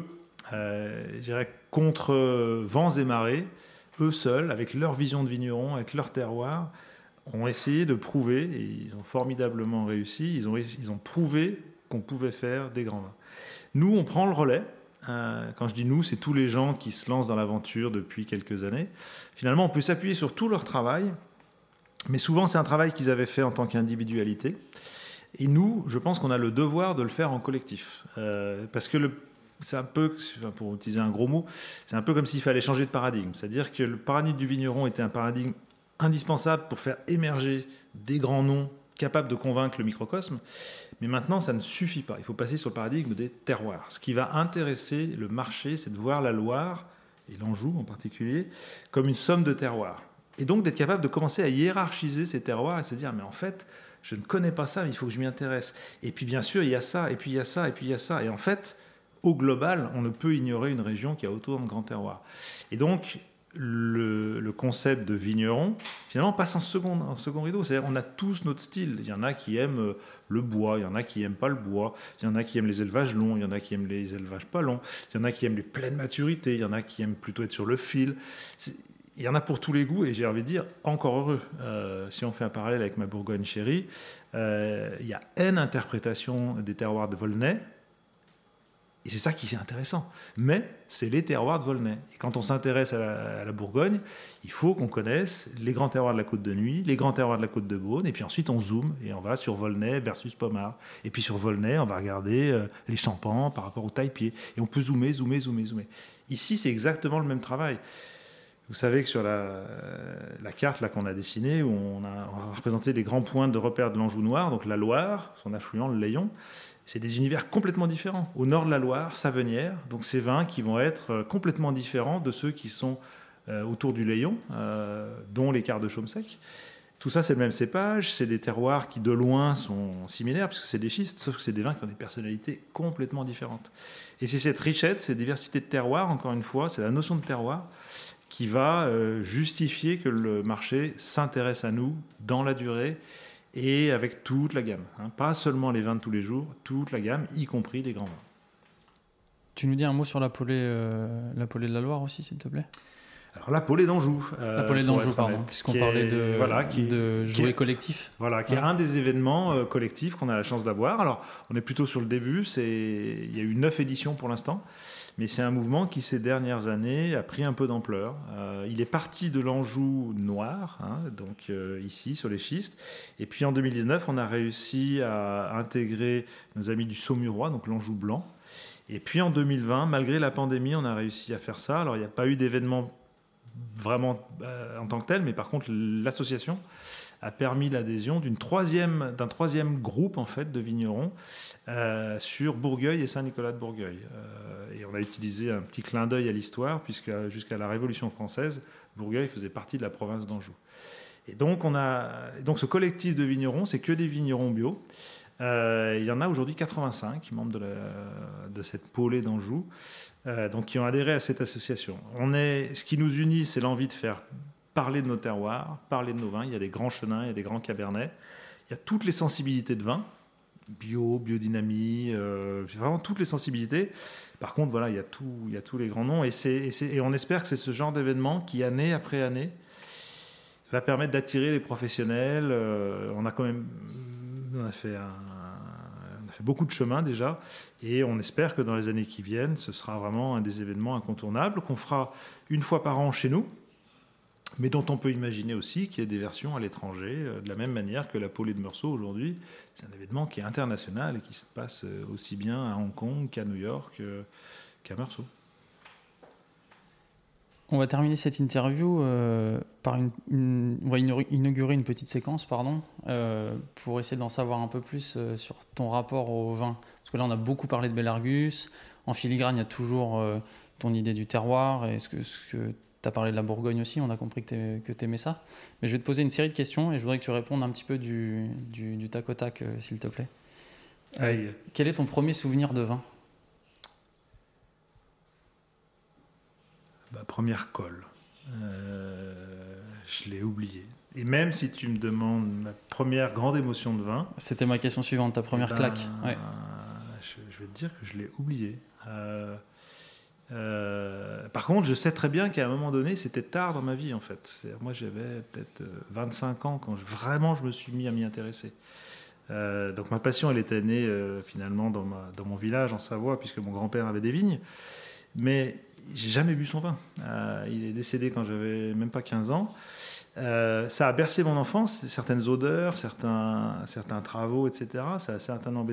je dirais, contre vents et marées, eux seuls, avec leur vision de vigneron, avec leur terroir, ont essayé de prouver, et ils ont formidablement réussi, ils ont, ils ont prouvé qu'on pouvait faire des grands vins. Nous, on prend le relais. Euh, quand je dis nous, c'est tous les gens qui se lancent dans l'aventure depuis quelques années. Finalement, on peut s'appuyer sur tout leur travail, mais souvent c'est un travail qu'ils avaient fait en tant qu'individualité. Et nous, je pense qu'on a le devoir de le faire en collectif. Euh, parce que le c'est un peu, pour utiliser un gros mot, c'est un peu comme s'il fallait changer de paradigme. C'est-à-dire que le paradigme du vigneron était un paradigme indispensable pour faire émerger des grands noms capables de convaincre le microcosme. Mais maintenant, ça ne suffit pas. Il faut passer sur le paradigme des terroirs. Ce qui va intéresser le marché, c'est de voir la Loire, et l'Anjou en particulier, comme une somme de terroirs. Et donc d'être capable de commencer à hiérarchiser ces terroirs et se dire, mais en fait, je ne connais pas ça, mais il faut que je m'y intéresse. Et puis bien sûr, il y a ça, et puis il y a ça, et puis il y a ça. Et en fait, au global, on ne peut ignorer une région qui a autant de grands terroirs. Et donc, le, concept de vigneron, finalement, passe en second, en second rideau. C'est-à-dire on a tous notre style. Il y en a qui aiment euh, le bois, il y en a qui n'aiment pas le bois, il y en a qui aiment les élevages longs, il y en a qui aiment les élevages pas longs, il y en a qui aiment les pleines maturités, il y en a qui aiment plutôt être sur le fil. Il y en a pour tous les goûts, et j'ai envie de dire, encore heureux. Euh, si on fait un parallèle avec ma Bourgogne chérie, euh, il y a une interprétation des terroirs de Volnay, et c'est ça qui est intéressant. Mais c'est les terroirs de Volnay. Et quand on s'intéresse à, la Bourgogne, il faut qu'on connaisse les grands terroirs de la côte de Nuit, les grands terroirs de la côte de Beaune, et puis ensuite on zoome et on va sur Volnay versus Pommard. Et puis sur Volnay, on va regarder euh, les champans par rapport au taille-pied. Et on peut zoomer, zoomer, zoomer, zoomer. Ici, c'est exactement le même travail. Vous savez que sur la, la carte là qu'on a dessinée, où on a, on a représenté les grands points de repère de l'Anjou noir, donc la Loire, son affluent, le Layon, c'est des univers complètement différents. Au nord de la Loire, Savenière, donc ces vins qui vont être euh, complètement différents de ceux qui sont euh, autour du Layon, euh, dont les quarts de chaume sec. Tout ça, c'est le même cépage, c'est des terroirs qui de loin sont similaires, puisque c'est des schistes, sauf que c'est des vins qui ont des personnalités complètement différentes. Et c'est cette richesse, cette diversité de terroirs, encore une fois, c'est la notion de terroir qui va justifier que le marché s'intéresse à nous dans la durée et avec toute la gamme. Hein. Pas seulement les vins de tous les jours, toute la gamme, y compris des grands vins. Tu nous dis un mot sur la polée, euh, la polée de la Loire aussi, s'il te plaît? Alors la polée d'Anjou. Euh, la polée d'Anjou, pardon, puisqu'on parlait de, voilà, qui de jouer collectif. Voilà, qui est un des événements euh, collectifs qu'on a la chance d'avoir. Alors, on est plutôt sur le début, il y a eu neuf éditions pour l'instant. Mais c'est un mouvement qui, ces dernières années, a pris un peu d'ampleur. Euh, il est parti de l'Anjou noir, hein, donc euh, ici, sur les schistes. Et puis en 2019, on a réussi à intégrer nos amis du Saumurois, donc l'Anjou blanc. Et puis en 2020, malgré la pandémie, on a réussi à faire ça. Alors il n'y a pas eu d'événement vraiment euh, en tant que tel, mais par contre, l'association a permis l'adhésion d'une troisième, d'un troisième groupe en fait de vignerons euh, sur Bourgueil et Saint-Nicolas de Bourgueil. Euh, et on a utilisé un petit clin d'œil à l'histoire puisque jusqu'à la Révolution française, Bourgueil faisait partie de la province d'Anjou. Et donc on a donc ce collectif de vignerons, c'est que des vignerons bio. Euh, il y en a aujourd'hui 85 membres de, de cette polée d'Anjou, donc qui ont adhéré à cette association. On est, ce qui nous unit, c'est l'envie de faire parler de nos terroirs, parler de nos vins. Il y a des grands chenins, il y a des grands cabernets. Il y a toutes les sensibilités de vin, bio, biodynamie, euh, vraiment toutes les sensibilités. Par contre, voilà, il y a, il y a tous les grands noms. Et, on espère que c'est ce genre d'événement qui, année après année, va permettre d'attirer les professionnels. Euh, on a quand même on a fait beaucoup de chemin déjà, et on espère que dans les années qui viennent, ce sera vraiment un des événements incontournables qu'on fera une fois par an chez nous, mais dont on peut imaginer aussi qu'il y ait des versions à l'étranger, euh, de la même manière que la polée de Meursault aujourd'hui, c'est un événement qui est international et qui se passe euh, aussi bien à Hong Kong qu'à New York euh, qu'à Meursault. On va terminer cette interview par une, On va inaugurer une petite séquence, pardon, pour essayer d'en savoir un peu plus sur ton rapport au vin. Parce que là, on a beaucoup parlé de Belargus. En filigrane, il y a toujours ton idée du terroir et ce que tu as parlé de la Bourgogne aussi, on a compris que tu aimais ça. Mais je vais te poser une série de questions et je voudrais que tu répondes un petit peu du, du, tac au tac, euh, s'il te plaît. Euh, quel est ton premier souvenir de vin? Ma première colle. Euh, je l'ai oublié. Et même si tu me demandes ma première grande émotion de vin. C'était ma question suivante, ta première eh ben, claque. Ouais. Je, vais te dire que je l'ai oublié. Euh, par contre, je sais très bien qu'à un moment donné, c'était tard dans ma vie en fait. Moi, j'avais peut-être 25 euh, ans quand vraiment je me suis mis à m'y intéresser. Euh, donc ma passion, elle était née finalement dans, mon village en Savoie, puisque mon grand-père avait des vignes. Mais j'ai jamais bu son vin. il est décédé quand j'avais même pas 15 ans. ça a bercé mon enfance, certaines odeurs, certains, certains travaux, etc. Ça a certainement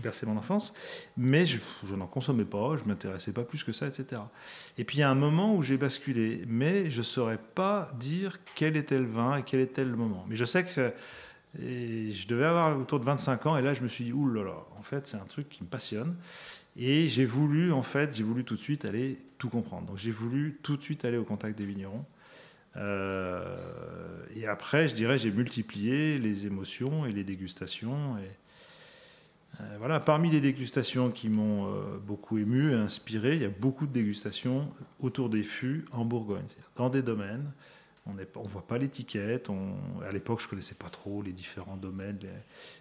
bercé mon enfance, mais je, n'en consommais pas, je m'intéressais pas plus que ça, etc. Et puis il y a un moment où j'ai basculé, mais je saurais pas dire quel était le vin et quel était le moment. Mais je sais que je devais avoir autour de 25 ans, et là je me suis dit, oulala, en fait c'est un truc qui me passionne. Et j'ai voulu, en fait, j'ai voulu tout de suite aller tout comprendre. Donc j'ai voulu tout de suite aller au contact des vignerons. Euh, et après, je dirais, j'ai multiplié les émotions et les dégustations. Voilà, parmi les dégustations qui m'ont euh, beaucoup ému et inspiré, il y a beaucoup de dégustations autour des fûts en Bourgogne, dans des domaines. On ne voit pas l'étiquette. À l'époque, je ne connaissais pas trop les différents domaines.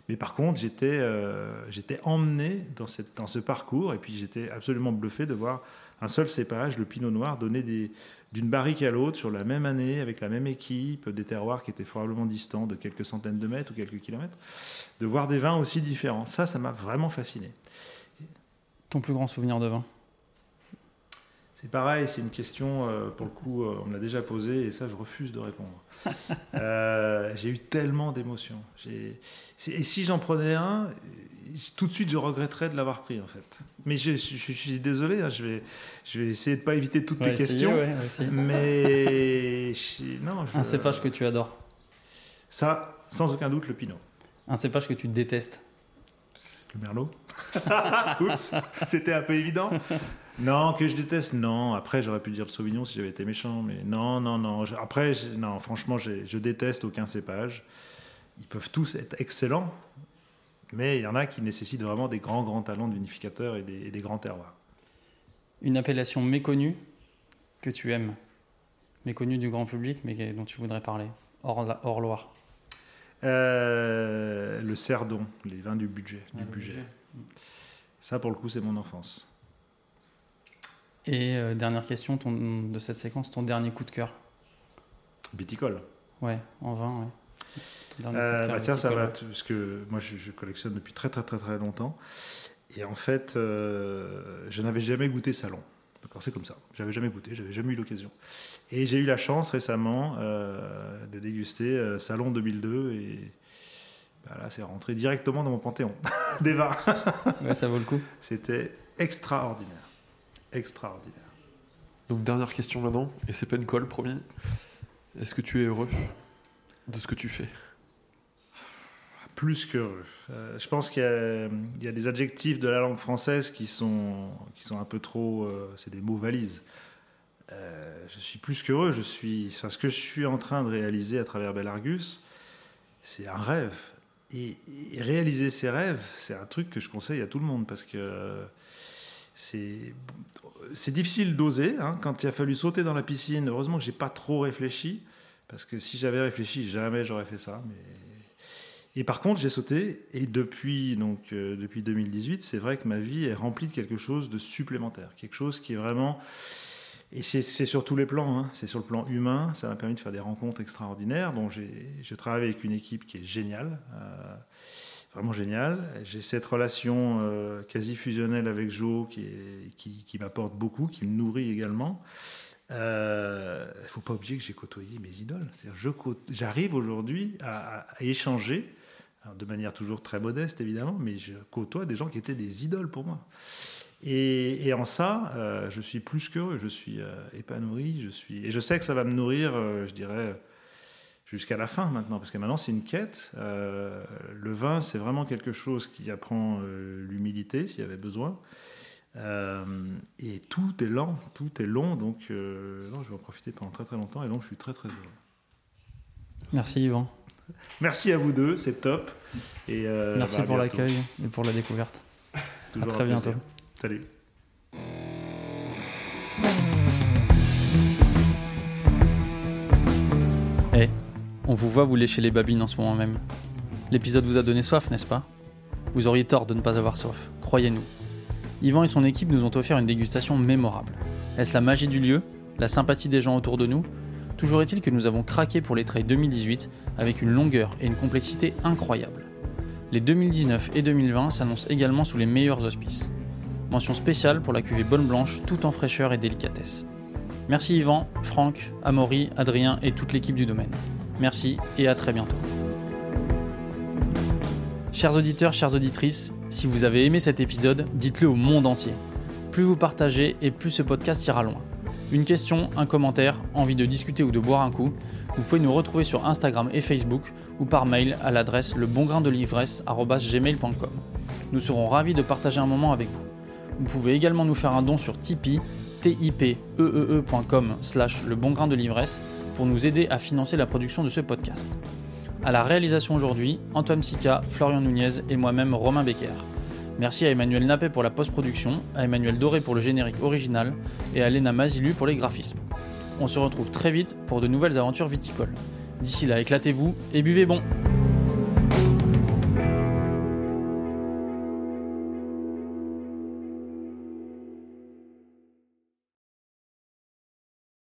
Mais par contre, j'étais euh, emmené dans, dans ce parcours et puis j'étais absolument bluffé de voir un seul cépage, le pinot noir, donner des, d'une barrique à l'autre sur la même année, avec la même équipe, des terroirs qui étaient probablement distants de quelques centaines de mètres ou quelques kilomètres, de voir des vins aussi différents. Ça, ça m'a vraiment fasciné. Ton plus grand souvenir de vin? C'est pareil, c'est une question, euh, pour le coup, euh, on me l'a déjà posée et ça, je refuse de répondre. *laughs* Euh, j'ai eu tellement d'émotions. Et si j'en prenais un, tout de suite, je regretterais de l'avoir pris, en fait. Mais je, suis désolé, hein, je, vais, je vais essayer de ne pas éviter toutes tes questions. mais non, Un cépage que tu adores Ça, sans aucun doute, le Pinot. Un cépage que tu détestes Le Merlot *laughs* Oups, c'était un peu évident. Non, que je déteste, non. Après, j'aurais pu dire le Sauvignon si j'avais été méchant, mais non, non, non. Après, non, franchement, je déteste aucun cépage. Ils peuvent tous être excellents, mais il y en a qui nécessitent vraiment des grands, grands talents de vinificateurs et des, grands terroirs. Une appellation méconnue que tu aimes, méconnue du grand public, mais dont tu voudrais parler, hors, Loire euh, Le Cerdon, les vins du budget. du budget. Ça, pour le coup, c'est mon enfance. Et euh, dernière question ton, de cette séquence, ton dernier coup de cœur Viticole. Ouais, en vin, ouais. Euh, bah tiens, ça va, parce que moi je, collectionne depuis très très très très longtemps. Et en fait, euh, je n'avais jamais goûté Salon. D'accord, c'est comme ça. J'avais jamais goûté, j'avais jamais eu l'occasion. Et j'ai eu la chance récemment euh, de déguster Salon 2002 et bah là, c'est rentré directement dans mon panthéon *laughs* des vins. *laughs* ouais, ça vaut le coup. C'était extraordinaire, extraordinaire. Donc dernière question maintenant, et c'est pas une colle, promis. Est-ce que tu es heureux de ce que tu fais? Plus qu'heureux. Euh, je pense qu'il y, a des adjectifs de la langue française qui sont, qui sont un peu trop. Euh, c'est des mots valises. Euh, je suis plus qu'heureux. Suis, ce que je suis en train de réaliser à travers Belargus, c'est un rêve. Et, réaliser ses rêves, c'est un truc que je conseille à tout le monde parce que c'est, difficile d'oser. Hein. Quand il a fallu sauter dans la piscine, heureusement que j'ai pas trop réfléchi parce que si j'avais réfléchi, jamais j'aurais fait ça. Et par contre, j'ai sauté, et depuis, donc, euh, depuis 2018, c'est vrai que ma vie est remplie de quelque chose de supplémentaire, quelque chose qui est vraiment... Et c'est sur tous les plans, hein. c'est sur le plan humain, ça m'a permis de faire des rencontres extraordinaires. Bon, je travaille avec une équipe qui est géniale, euh, vraiment géniale. J'ai cette relation euh, quasi fusionnelle avec Jo qui, qui, m'apporte beaucoup, qui me nourrit également. Il ne faut pas oublier que j'ai côtoyé mes idoles. J'arrive aujourd'hui à, échanger de manière toujours très modeste évidemment, mais je côtoie des gens qui étaient des idoles pour moi. Et, en ça, euh, je suis plus qu'heureux, je suis euh, épanoui, je suis et je sais que ça va me nourrir, euh, je dirais, jusqu'à la fin maintenant, parce que maintenant c'est une quête. le vin, c'est vraiment quelque chose qui apprend l'humilité s'il y avait besoin. et tout est lent, tout est long, donc je vais en profiter pendant très très longtemps, et donc je suis très très heureux. Merci Yvan. Merci à vous deux, c'est top. Et euh, Merci bah, pour l'accueil et pour la découverte. Toujours à très bientôt. Salut. Eh, on vous voit vous lécher les babines en ce moment même. L'épisode vous a donné soif, n'est-ce pas? Vous auriez tort de ne pas avoir soif, croyez-nous. Yvan et son équipe nous ont offert une dégustation mémorable. Est-ce la magie du lieu? La sympathie des gens autour de nous? Toujours est-il que nous avons craqué pour les trails 2018 avec une longueur et une complexité incroyables. Les 2019 et 2020 s'annoncent également sous les meilleurs auspices. Mention spéciale pour la cuvée Bonne Blanche tout en fraîcheur et délicatesse. Merci Yvan, Franck, Amaury, Adrien et toute l'équipe du domaine. Merci et à très bientôt. Chers auditeurs, chères auditrices, si vous avez aimé cet épisode, dites-le au monde entier. Plus vous partagez et plus ce podcast ira loin. Une question, un commentaire, envie de discuter ou de boire un coup, vous pouvez nous retrouver sur Instagram et Facebook ou par mail à l'adresse lebongraindel'ivresse.gmail.com. Nous serons ravis de partager un moment avec vous. Vous pouvez également nous faire un don sur Tipeee, tipeee.com slash de l'ivresse pour nous aider à financer la production de ce podcast. À la réalisation aujourd'hui, Antoine Sica, Florian Nunez et moi-même Romain Becker. Merci à Emmanuel Nappet pour la post-production, à Emmanuel Doré pour le générique original et à Léna Mazilu pour les graphismes. On se retrouve très vite pour de nouvelles aventures viticoles. D'ici là, éclatez-vous et buvez bon!